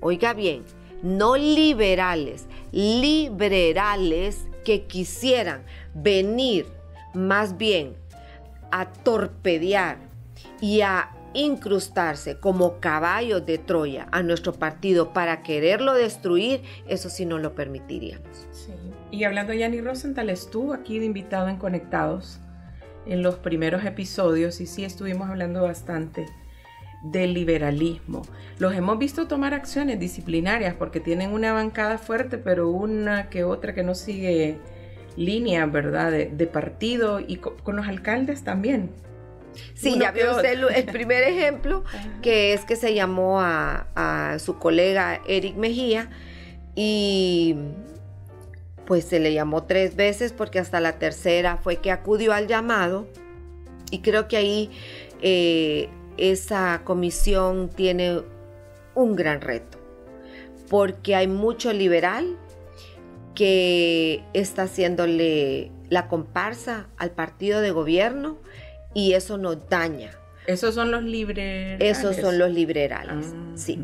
Oiga bien, no liberales, liberales que quisieran venir más bien a torpedear y a incrustarse como caballos de Troya a nuestro partido para quererlo destruir, eso sí no lo permitiríamos. Y hablando de Yanni Rosenthal, estuvo aquí de invitado en Conectados en los primeros episodios y sí estuvimos hablando bastante del liberalismo. Los hemos visto tomar acciones disciplinarias porque tienen una bancada fuerte, pero una que otra que no sigue línea, ¿verdad? De, partido y con, los alcaldes también. Sí, ya vio usted el, primer ejemplo, que es que se llamó a, a su colega Eric Mejía y pues se le llamó tres veces porque hasta la tercera fue que acudió al llamado y creo que ahí eh, esa comisión tiene un gran reto porque hay mucho liberal que está haciéndole la comparsa al partido de gobierno y eso nos daña. Esos son los liberales. Esos son los liberales, ah, sí.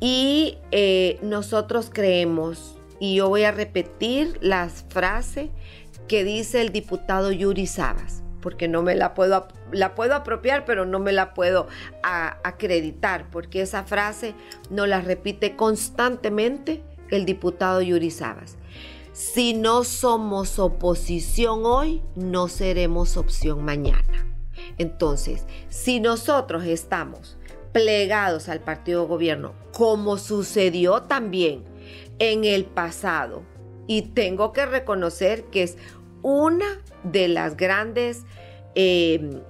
Y eh, nosotros creemos y yo voy a repetir la frase que dice el diputado Yuri Sabas, porque no me la puedo, la puedo apropiar, pero no me la puedo acreditar, porque esa frase no la repite constantemente el diputado Yuri Sabas. Si no somos oposición hoy, no seremos opción mañana. Entonces, si nosotros estamos plegados al partido gobierno, como sucedió también en el pasado. Y tengo que reconocer que es una de las grandes em,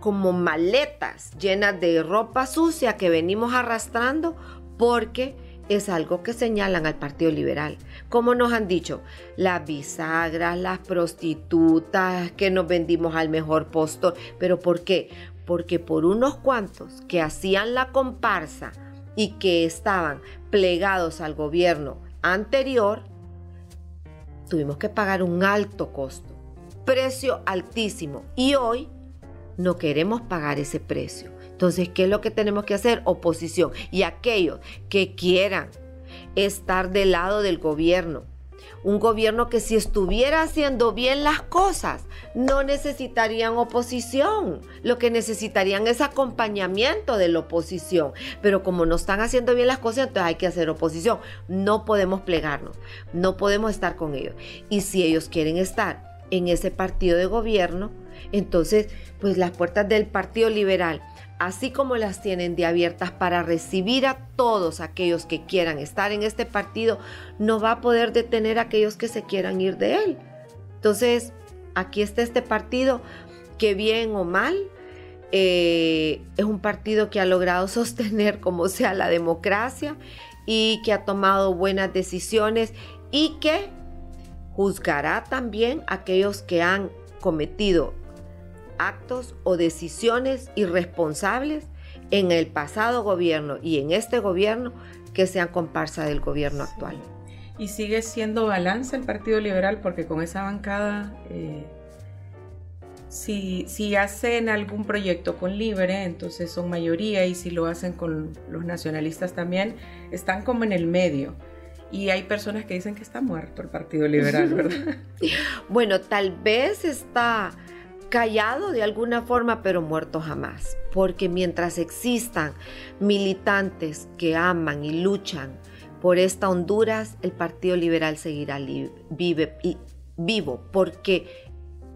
como maletas llenas de ropa sucia que venimos arrastrando porque es algo que señalan al Partido Liberal. Como nos han dicho, las bisagras, las prostitutas, que nos vendimos al mejor postor. ¿Pero por qué? Porque por unos cuantos que hacían la comparsa y que estaban plegados al gobierno anterior, tuvimos que pagar un alto costo, precio altísimo. Y hoy no queremos pagar ese precio. Entonces, ¿qué es lo que tenemos que hacer? Oposición. Y aquellos que quieran estar del lado del gobierno, un gobierno que si estuviera haciendo bien las cosas, no necesitarían oposición. Lo que necesitarían es acompañamiento de la oposición. Pero como no están haciendo bien las cosas, entonces hay que hacer oposición. No podemos plegarnos, no podemos estar con ellos. Y si ellos quieren estar en ese partido de gobierno, entonces, pues las puertas del Partido Liberal así como las tienen de abiertas para recibir a todos aquellos que quieran estar en este partido, no va a poder detener a aquellos que se quieran ir de él. Entonces, aquí está este partido que bien o mal eh, es un partido que ha logrado sostener como sea la democracia y que ha tomado buenas decisiones y que juzgará también a aquellos que han cometido actos o decisiones irresponsables en el pasado gobierno y en este gobierno que sean comparsa del gobierno actual. Y sigue siendo balance el Partido Liberal porque con esa bancada, eh, si, si, hacen algún proyecto con Libre, entonces son mayoría y si lo hacen con los nacionalistas también, están como en el medio. Y hay personas que dicen que está muerto el Partido Liberal, ¿verdad? bueno, tal vez está callado de alguna forma, pero muerto jamás. Porque mientras existan militantes que aman y luchan por esta Honduras, el Partido Liberal seguirá vive, vivo, porque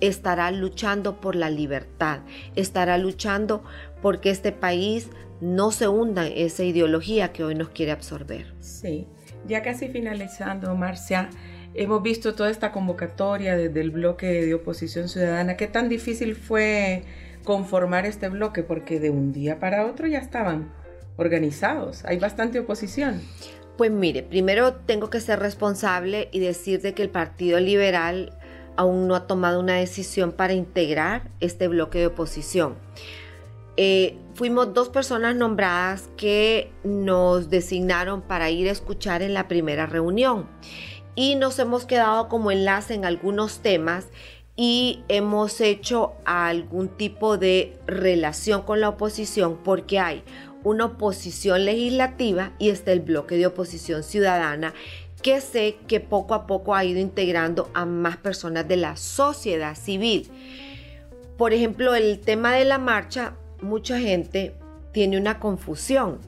estará luchando por la libertad, estará luchando porque este país no se hunda en esa ideología que hoy nos quiere absorber. Sí, ya casi finalizando, Marcia, hemos visto toda esta convocatoria desde el bloque de oposición ciudadana. ¿Qué tan difícil fue conformar este bloque? Porque de un día para otro ya estaban organizados. Hay bastante oposición. Pues mire, primero tengo que ser responsable y decir de que el Partido Liberal aún no ha tomado una decisión para integrar este bloque de oposición. Eh, fuimos dos personas nombradas que nos designaron para ir a escuchar en la primera reunión y nos hemos quedado como enlace en algunos temas y hemos hecho algún tipo de relación con la oposición porque hay una oposición legislativa y está el bloque de oposición ciudadana que sé que poco a poco ha ido integrando a más personas de la sociedad civil. Por ejemplo, el tema de la marcha mucha gente tiene una confusión.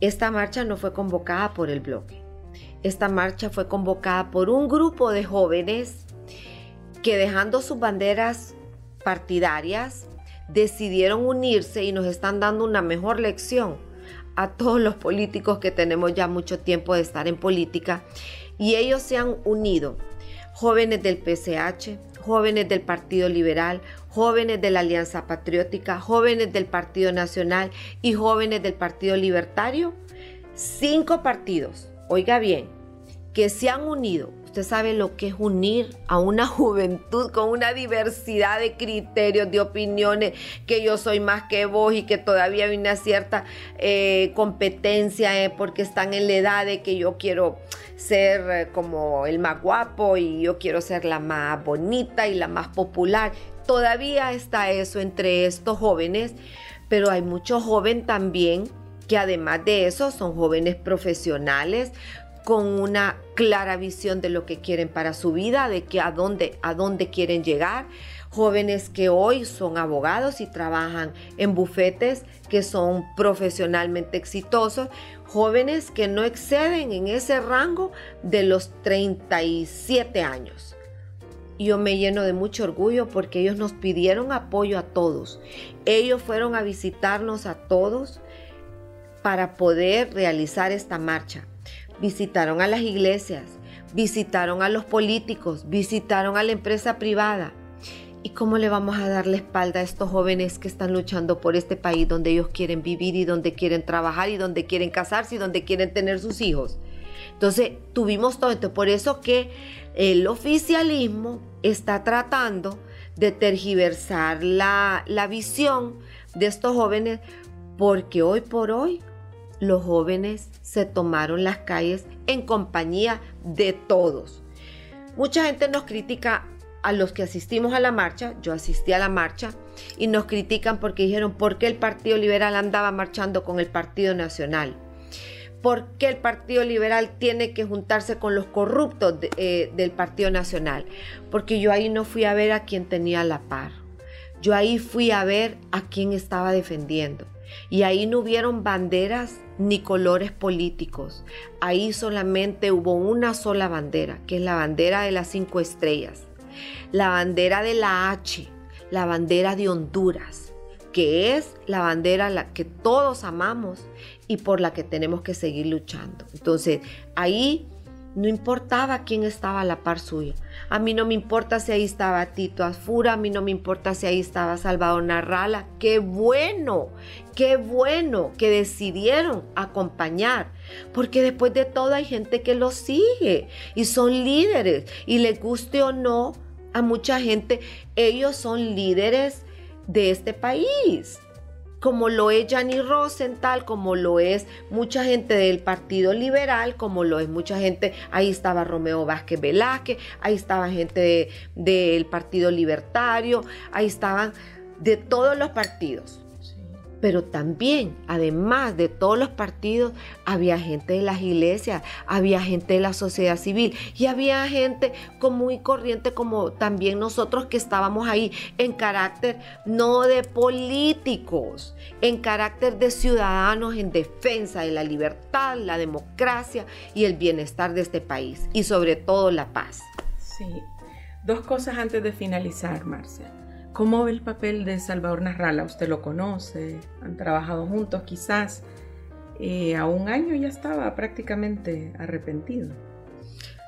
Esta marcha no fue convocada por el bloque. Esta marcha fue convocada por un grupo de jóvenes que dejando sus banderas partidarias decidieron unirse y nos están dando una mejor lección a todos los políticos que tenemos ya mucho tiempo de estar en política y ellos se han unido. Jóvenes del PCH, jóvenes del Partido Liberal, jóvenes de la Alianza Patriótica, jóvenes del Partido Nacional y jóvenes del Partido Libertario. Cinco partidos, oiga bien, que se han unido. Usted sabe lo que es unir a una juventud con una diversidad de criterios, de opiniones, que yo soy más que vos y que todavía hay una cierta eh, competencia eh, porque están en la edad de que yo quiero ser eh, como el más guapo y yo quiero ser la más bonita y la más popular. Todavía está eso entre estos jóvenes, pero hay muchos jóvenes también que además de eso son jóvenes profesionales con una clara visión de lo que quieren para su vida, de que a dónde, a dónde quieren llegar. Jóvenes que hoy son abogados y trabajan en bufetes que son profesionalmente exitosos jóvenes que no exceden en ese rango de los 37 años. Yo me lleno de mucho orgullo porque ellos nos pidieron apoyo a todos. Ellos fueron a visitarnos a todos para poder realizar esta marcha. Visitaron a las iglesias, visitaron a los políticos, visitaron a la empresa privada ¿Y cómo le vamos a dar la espalda a estos jóvenes que están luchando por este país donde ellos quieren vivir y donde quieren trabajar y donde quieren casarse y donde quieren tener sus hijos? Entonces, tuvimos todo esto. Por eso que el oficialismo está tratando de tergiversar la, la visión de estos jóvenes porque hoy por hoy los jóvenes se tomaron las calles en compañía de todos. Mucha gente nos critica a los que asistimos a la marcha, yo asistí a la marcha, y nos critican porque dijeron por qué el Partido Liberal andaba marchando con el Partido Nacional. ¿Por qué el Partido Liberal tiene que juntarse con los corruptos eh, del Partido Nacional? Porque yo ahí no fui a ver a quién tenía la par. Yo ahí fui a ver a quién estaba defendiendo. Y ahí no hubieron banderas ni colores políticos. Ahí solamente hubo una sola bandera, que es la bandera de las cinco estrellas la bandera de la H, la bandera de Honduras, que es la bandera la que todos amamos y por la que tenemos que seguir luchando. Entonces, ahí no importaba quién estaba a la par suya. A mí no me importa si ahí estaba Tito Azfura, a mí no me importa si ahí estaba Salvador Narrala. Qué bueno, qué bueno que decidieron acompañar, porque después de todo hay gente que los sigue y son líderes y les guste o no, a mucha gente, ellos son líderes de este país. Como lo es Gianni Rosenthal, como lo es mucha gente del Partido Liberal, como lo es mucha gente, ahí estaba Romeo Vázquez Velázquez, ahí estaba gente del Partido Libertario, ahí estaban de todos los partidos pero también, además de todos los partidos, había gente de las iglesias, había gente de la sociedad civil y había gente común y corriente como también nosotros que estábamos ahí en carácter no de políticos, en carácter de ciudadanos en defensa de la libertad, la democracia y el bienestar de este país y sobre todo la paz. Sí. Dos cosas antes de finalizar, Marcia. ¿Cómo ve el papel de Salvador Narrala? Usted lo conoce, han trabajado juntos quizás. Eh, a un año ya estaba prácticamente arrepentido.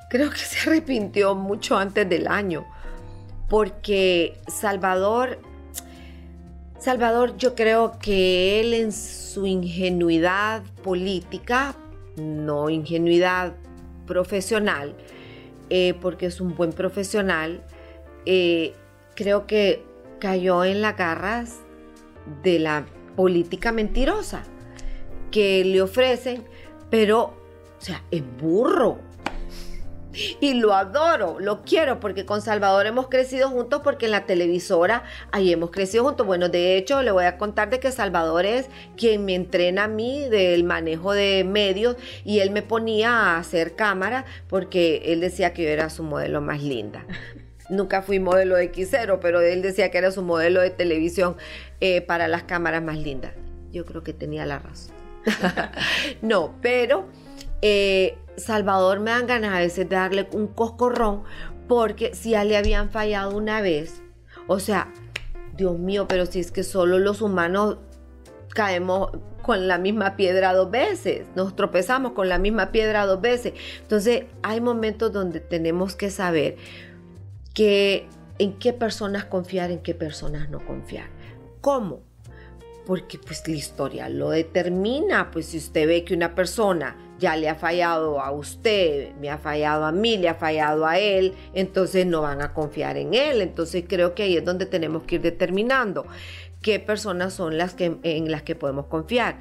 Creo que se arrepintió mucho antes del año, porque Salvador, Salvador yo creo que él en su ingenuidad política, no ingenuidad profesional, eh, porque es un buen profesional, eh, creo que cayó en las garras de la política mentirosa que le ofrecen, pero, o sea, es burro. Y lo adoro, lo quiero, porque con Salvador hemos crecido juntos, porque en la televisora ahí hemos crecido juntos. Bueno, de hecho, le voy a contar de que Salvador es quien me entrena a mí del manejo de medios y él me ponía a hacer cámara porque él decía que yo era su modelo más linda. Nunca fui modelo de X0, pero él decía que era su modelo de televisión eh, para las cámaras más lindas. Yo creo que tenía la razón. no, pero eh, Salvador me dan ganas a veces de darle un coscorrón porque si ya le habían fallado una vez, o sea, Dios mío, pero si es que solo los humanos caemos con la misma piedra dos veces, nos tropezamos con la misma piedra dos veces. Entonces hay momentos donde tenemos que saber que en qué personas confiar, en qué personas no confiar. ¿Cómo? Porque pues la historia lo determina, pues si usted ve que una persona ya le ha fallado a usted, me ha fallado a mí, le ha fallado a él, entonces no van a confiar en él. Entonces creo que ahí es donde tenemos que ir determinando qué personas son las que, en las que podemos confiar.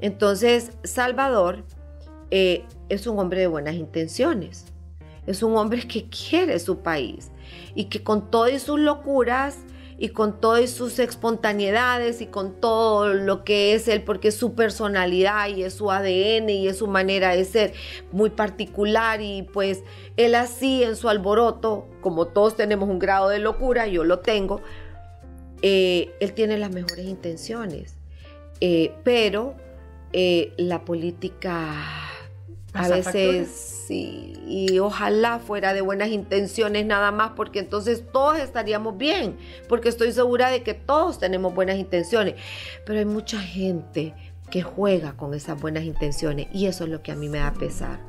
Entonces Salvador eh, es un hombre de buenas intenciones, es un hombre que quiere su país y que con todas sus locuras y con todas sus espontaneidades y con todo lo que es él, porque es su personalidad y es su ADN y es su manera de ser muy particular y pues él así en su alboroto, como todos tenemos un grado de locura, yo lo tengo, eh, él tiene las mejores intenciones, eh, pero eh, la política a veces y ojalá fuera de buenas intenciones nada más, porque entonces todos estaríamos bien, porque estoy segura de que todos tenemos buenas intenciones, pero hay mucha gente que juega con esas buenas intenciones y eso es lo que a mí me da pesar.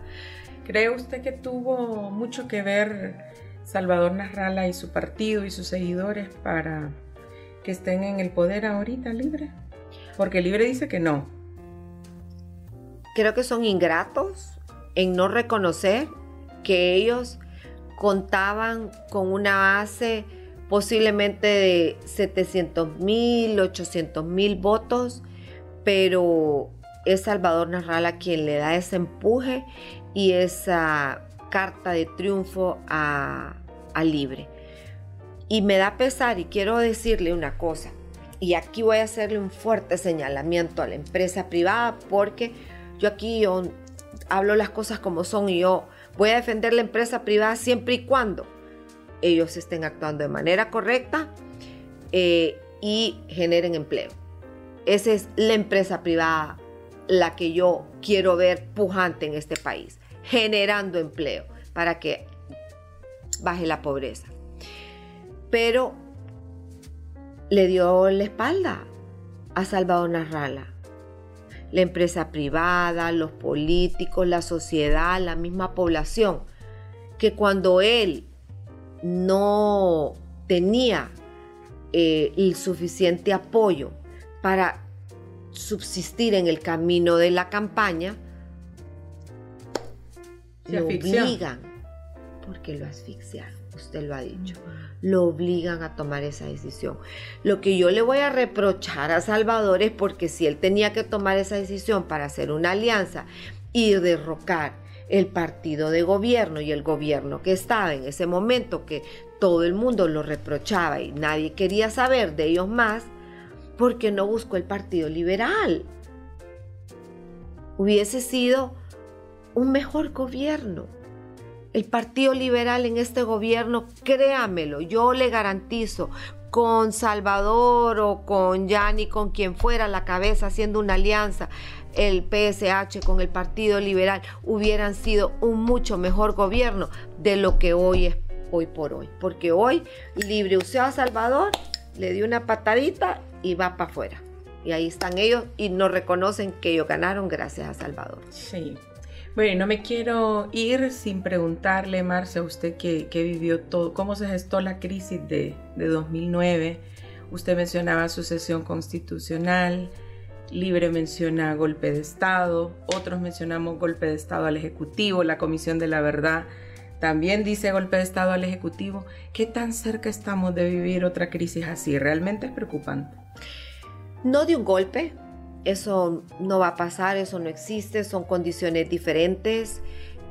¿Cree usted que tuvo mucho que ver Salvador Narrala y su partido y sus seguidores para que estén en el poder ahorita libre? Porque libre dice que no. Creo que son ingratos, en no reconocer que ellos contaban con una base posiblemente de 700 mil, 800 mil votos, pero es Salvador Narrala quien le da ese empuje y esa carta de triunfo a, Libre. Y me da pesar y quiero decirle una cosa, y aquí voy a hacerle un fuerte señalamiento a la empresa privada porque yo aquí yo hablo las cosas como son y yo voy a defender la empresa privada siempre y cuando ellos estén actuando de manera correcta eh, y generen empleo. Esa es la empresa privada la que yo quiero ver pujante en este país, generando empleo para que baje la pobreza. Pero le dio la espalda a Salvador Narrala la empresa privada, los políticos, la sociedad, la misma población, que cuando él no tenía eh, el suficiente apoyo para subsistir en el camino de la campaña, lo obligan, porque lo asfixiaron, usted lo ha dicho. Lo obligan a tomar esa decisión. Lo que yo le voy a reprochar a Salvador es porque si él tenía que tomar esa decisión para hacer una alianza y derrocar el partido de gobierno y el gobierno que estaba en ese momento, que todo el mundo lo reprochaba y nadie quería saber de ellos más, porque no buscó el Partido Liberal. Hubiese sido un mejor gobierno. El Partido Liberal en este gobierno, créamelo, yo le garantizo, con Salvador o con Yanni, con quien fuera la cabeza haciendo una alianza, el PSH con el Partido Liberal hubieran sido un mucho mejor gobierno de lo que hoy es hoy por hoy. Porque hoy libre usó a Salvador, le dio una patadita y va para afuera. Y ahí están ellos y no reconocen que ellos ganaron gracias a Salvador. Sí. Bueno, no me quiero ir sin preguntarle, Marcia, usted que, vivió todo, cómo se gestó la crisis de, de 2009. Usted mencionaba sucesión constitucional, Libre menciona golpe de Estado, otros mencionamos golpe de Estado al Ejecutivo, la Comisión de la Verdad también dice golpe de Estado al Ejecutivo. ¿Qué tan cerca estamos de vivir otra crisis así? Realmente es preocupante. No de un golpe, eso no va a pasar, eso no existe, son condiciones diferentes.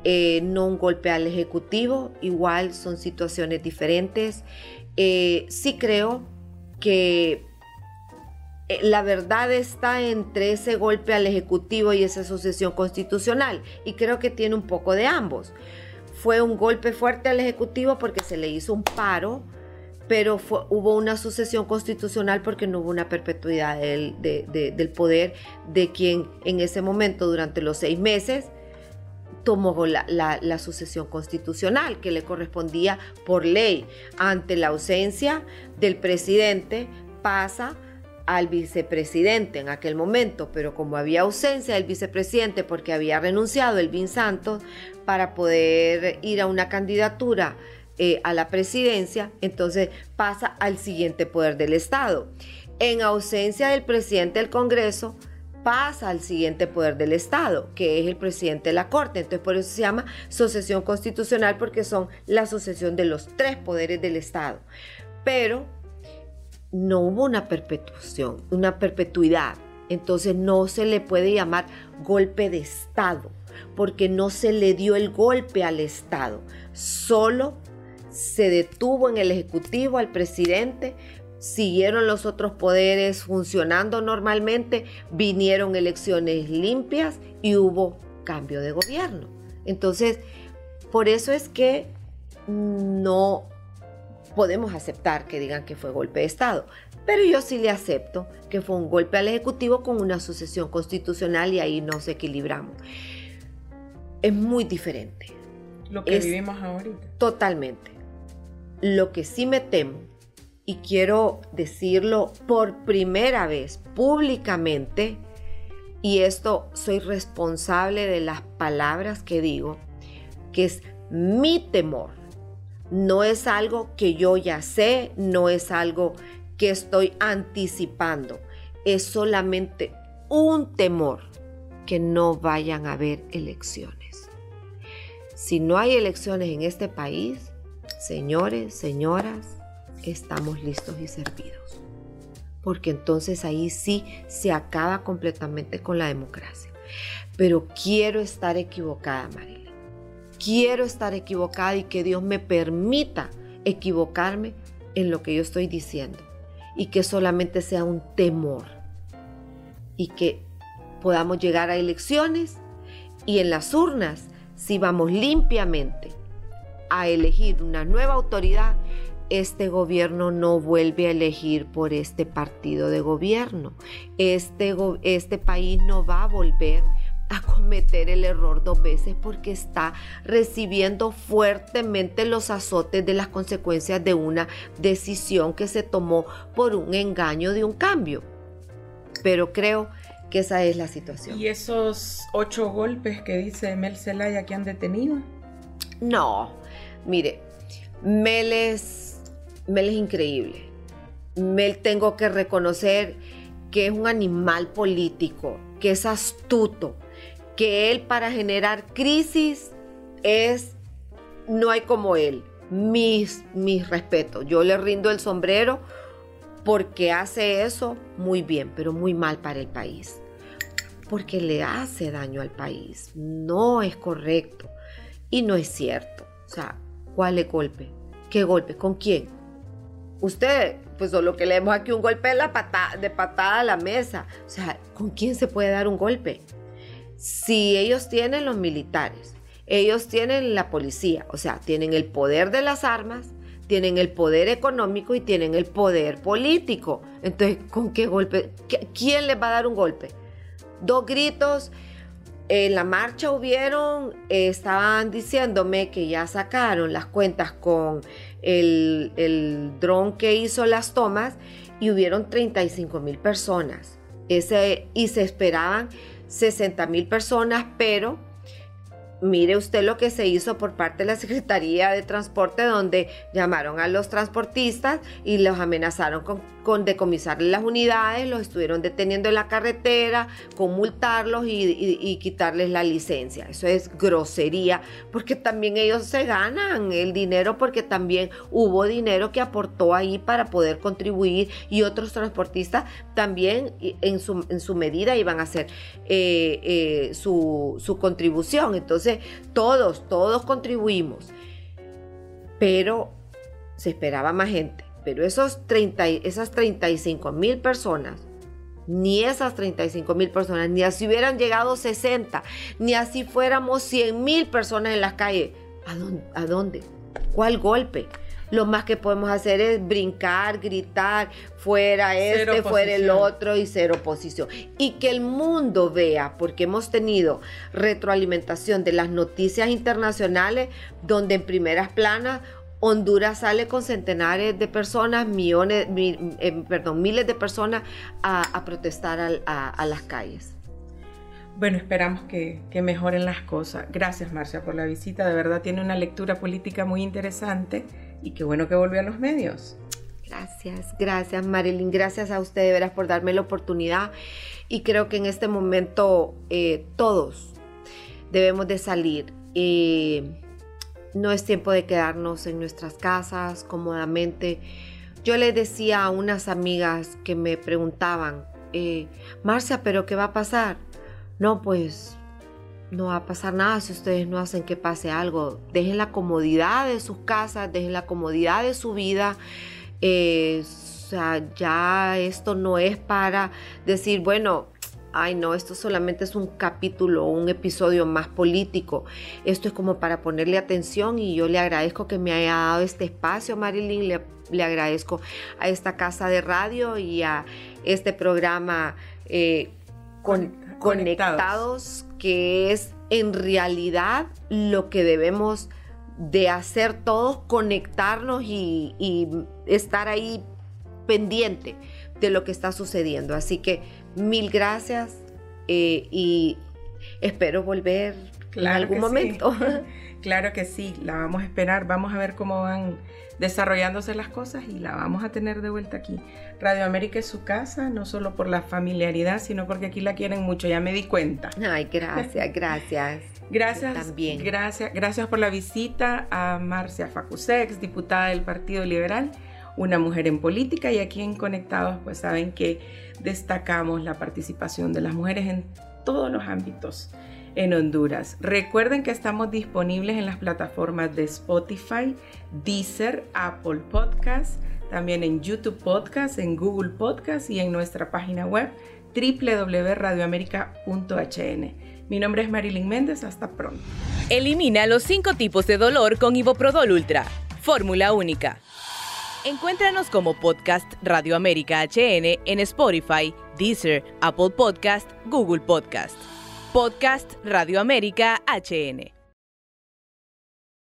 Eh, no un golpe al Ejecutivo, igual son situaciones diferentes. Eh, sí creo que eh, la verdad está entre ese golpe al Ejecutivo y esa sucesión constitucional y creo que tiene un poco de ambos. Fue un golpe fuerte al Ejecutivo porque se le hizo un paro, pero hubo una sucesión constitucional porque no hubo una perpetuidad del, poder de quien en ese momento, durante los seis meses, tomó la, la, sucesión constitucional que le correspondía por ley. Ante la ausencia del presidente, pasa al vicepresidente en aquel momento, pero como había ausencia del vicepresidente porque había renunciado Elvin Santos para poder ir a una candidatura eh, a la presidencia, entonces pasa al siguiente poder del Estado. En ausencia del presidente del Congreso, pasa al siguiente poder del Estado, que es el presidente de la Corte. Entonces, por eso se llama sucesión constitucional, porque son la sucesión de los tres poderes del Estado. Pero no hubo una perpetuación, una perpetuidad. Entonces no se le puede llamar golpe de Estado, porque no se le dio el golpe al Estado. Solo se detuvo en el Ejecutivo al presidente, siguieron los otros poderes funcionando normalmente, vinieron elecciones limpias y hubo cambio de gobierno. Entonces, por eso es que no podemos aceptar que digan que fue golpe de Estado, pero yo sí le acepto que fue un golpe al Ejecutivo con una sucesión constitucional y ahí nos equilibramos. Es muy diferente. Lo que vivimos ahorita. Totalmente. Lo que sí me temo, y quiero decirlo por primera vez públicamente, y esto soy responsable de las palabras que digo, que es mi temor no es algo que yo ya sé, no es algo que estoy anticipando, es solamente un temor que no vayan a haber elecciones. Si no hay elecciones en este país, señores, señoras, estamos listos y servidos. Porque entonces ahí sí se acaba completamente con la democracia. Pero quiero estar equivocada, María quiero estar equivocada y que Dios me permita equivocarme en lo que yo estoy diciendo y que solamente sea un temor y que podamos llegar a elecciones y en las urnas, si vamos limpiamente a elegir una nueva autoridad, este gobierno no vuelve a elegir por este partido de gobierno. Este, este país no va a volver a cometer el error dos veces porque está recibiendo fuertemente los azotes de las consecuencias de una decisión que se tomó por un engaño de un cambio. Pero creo que esa es la situación. ¿Y esos ocho golpes que dice Mel Zelaya que han detenido? No, mire, Mel es, es increíble. Mel tengo que reconocer que es un animal político, que es astuto, que él para generar crisis es no hay como él. Mis, mis respetos. Yo le rindo el sombrero porque hace eso muy bien, pero muy mal para el país. Porque le hace daño al país. No es correcto. Y no es cierto. O sea, ¿cuál es golpe? ¿Qué golpe? ¿Con quién? Usted, pues solo que leemos aquí un golpe de, la patada, de patada a la mesa. O sea, ¿con quién se puede dar un golpe? Si ellos tienen los militares, ellos tienen la policía, o sea, tienen el poder de las armas, tienen el poder económico y tienen el poder político. Entonces, ¿con qué golpe? ¿Quién les va a dar un golpe? Dos gritos. En la marcha hubieron, estaban diciéndome que ya sacaron las cuentas con el, el dron que hizo las tomas y hubieron 35 mil personas. Ese, y se esperaban 60 mil personas, pero Mire usted lo que se hizo por parte de la Secretaría de Transporte, donde llamaron a los transportistas y los amenazaron con, con decomisarles las unidades, los estuvieron deteniendo en la carretera, con multarlos y, quitarles la licencia. Eso es grosería, porque también ellos se ganan el dinero, porque también hubo dinero que aportó ahí para poder contribuir y otros transportistas también en su, en su medida iban a hacer eh, eh, su, su contribución. Entonces, todos, todos contribuimos. Pero se esperaba más gente. Pero esos 30, esas 35 mil personas, ni esas 35 mil personas, ni así hubieran llegado 60, ni así fuéramos 100 mil personas en las calles. ¿A dónde? ¿A dónde? ¿Cuál golpe? Lo más que podemos hacer es brincar, gritar, fuera este, fuera el otro y ser oposición. Y que el mundo vea, porque hemos tenido retroalimentación de las noticias internacionales, donde en primeras planas Honduras sale con centenares de personas, millones, eh, perdón, miles de personas a, protestar a, las calles. Bueno, esperamos que, que, mejoren las cosas. Gracias, Marcia, por la visita. De verdad tiene una lectura política muy interesante y qué bueno que volvió a los medios. Gracias, gracias Marilyn, gracias a usted de veras por darme la oportunidad y creo que en este momento eh, todos debemos de salir. no es tiempo de quedarnos en nuestras casas cómodamente. Yo le decía a unas amigas que me preguntaban, eh, Marcia, ¿pero qué va a pasar? No, pues no va a pasar nada si ustedes no hacen que pase algo. Dejen la comodidad de sus casas, dejen la comodidad de su vida. Eh, o sea, ya esto no es para decir, bueno, ay no, esto solamente es un capítulo, un episodio más político. Esto es como para ponerle atención y yo le agradezco que me haya dado este espacio, Marilyn. Le, agradezco a esta casa de radio y a este programa eh, conectados que es en realidad lo que debemos de hacer todos, conectarnos y, estar ahí pendiente de lo que está sucediendo. Así que mil gracias eh, y espero volver en algún momento. claro que sí, la vamos a esperar, vamos a ver cómo van desarrollándose las cosas y la vamos a tener de vuelta aquí. Radio América es su casa, no solo por la familiaridad, sino porque aquí la quieren mucho, ya me di cuenta. Ay, gracias, gracias. Gracias, También. gracias, gracias por la visita a Marcia Facusex, diputada del Partido Liberal, una mujer en política y aquí en Conectados pues saben que destacamos la participación de las mujeres en todos los ámbitos en Honduras. Recuerden que estamos disponibles en las plataformas de Spotify, Deezer, Apple Podcasts, también en YouTube Podcast, en Google Podcast y en nuestra página web www.radioamerica.hn. Mi nombre es Marilyn Méndez, hasta pronto. Elimina los cinco tipos de dolor con Iboprodol Ultra, fórmula única. Encuéntranos como podcast Radio América HN en Spotify, Deezer, Apple Podcast, Google Podcast. Podcast Radio América HN.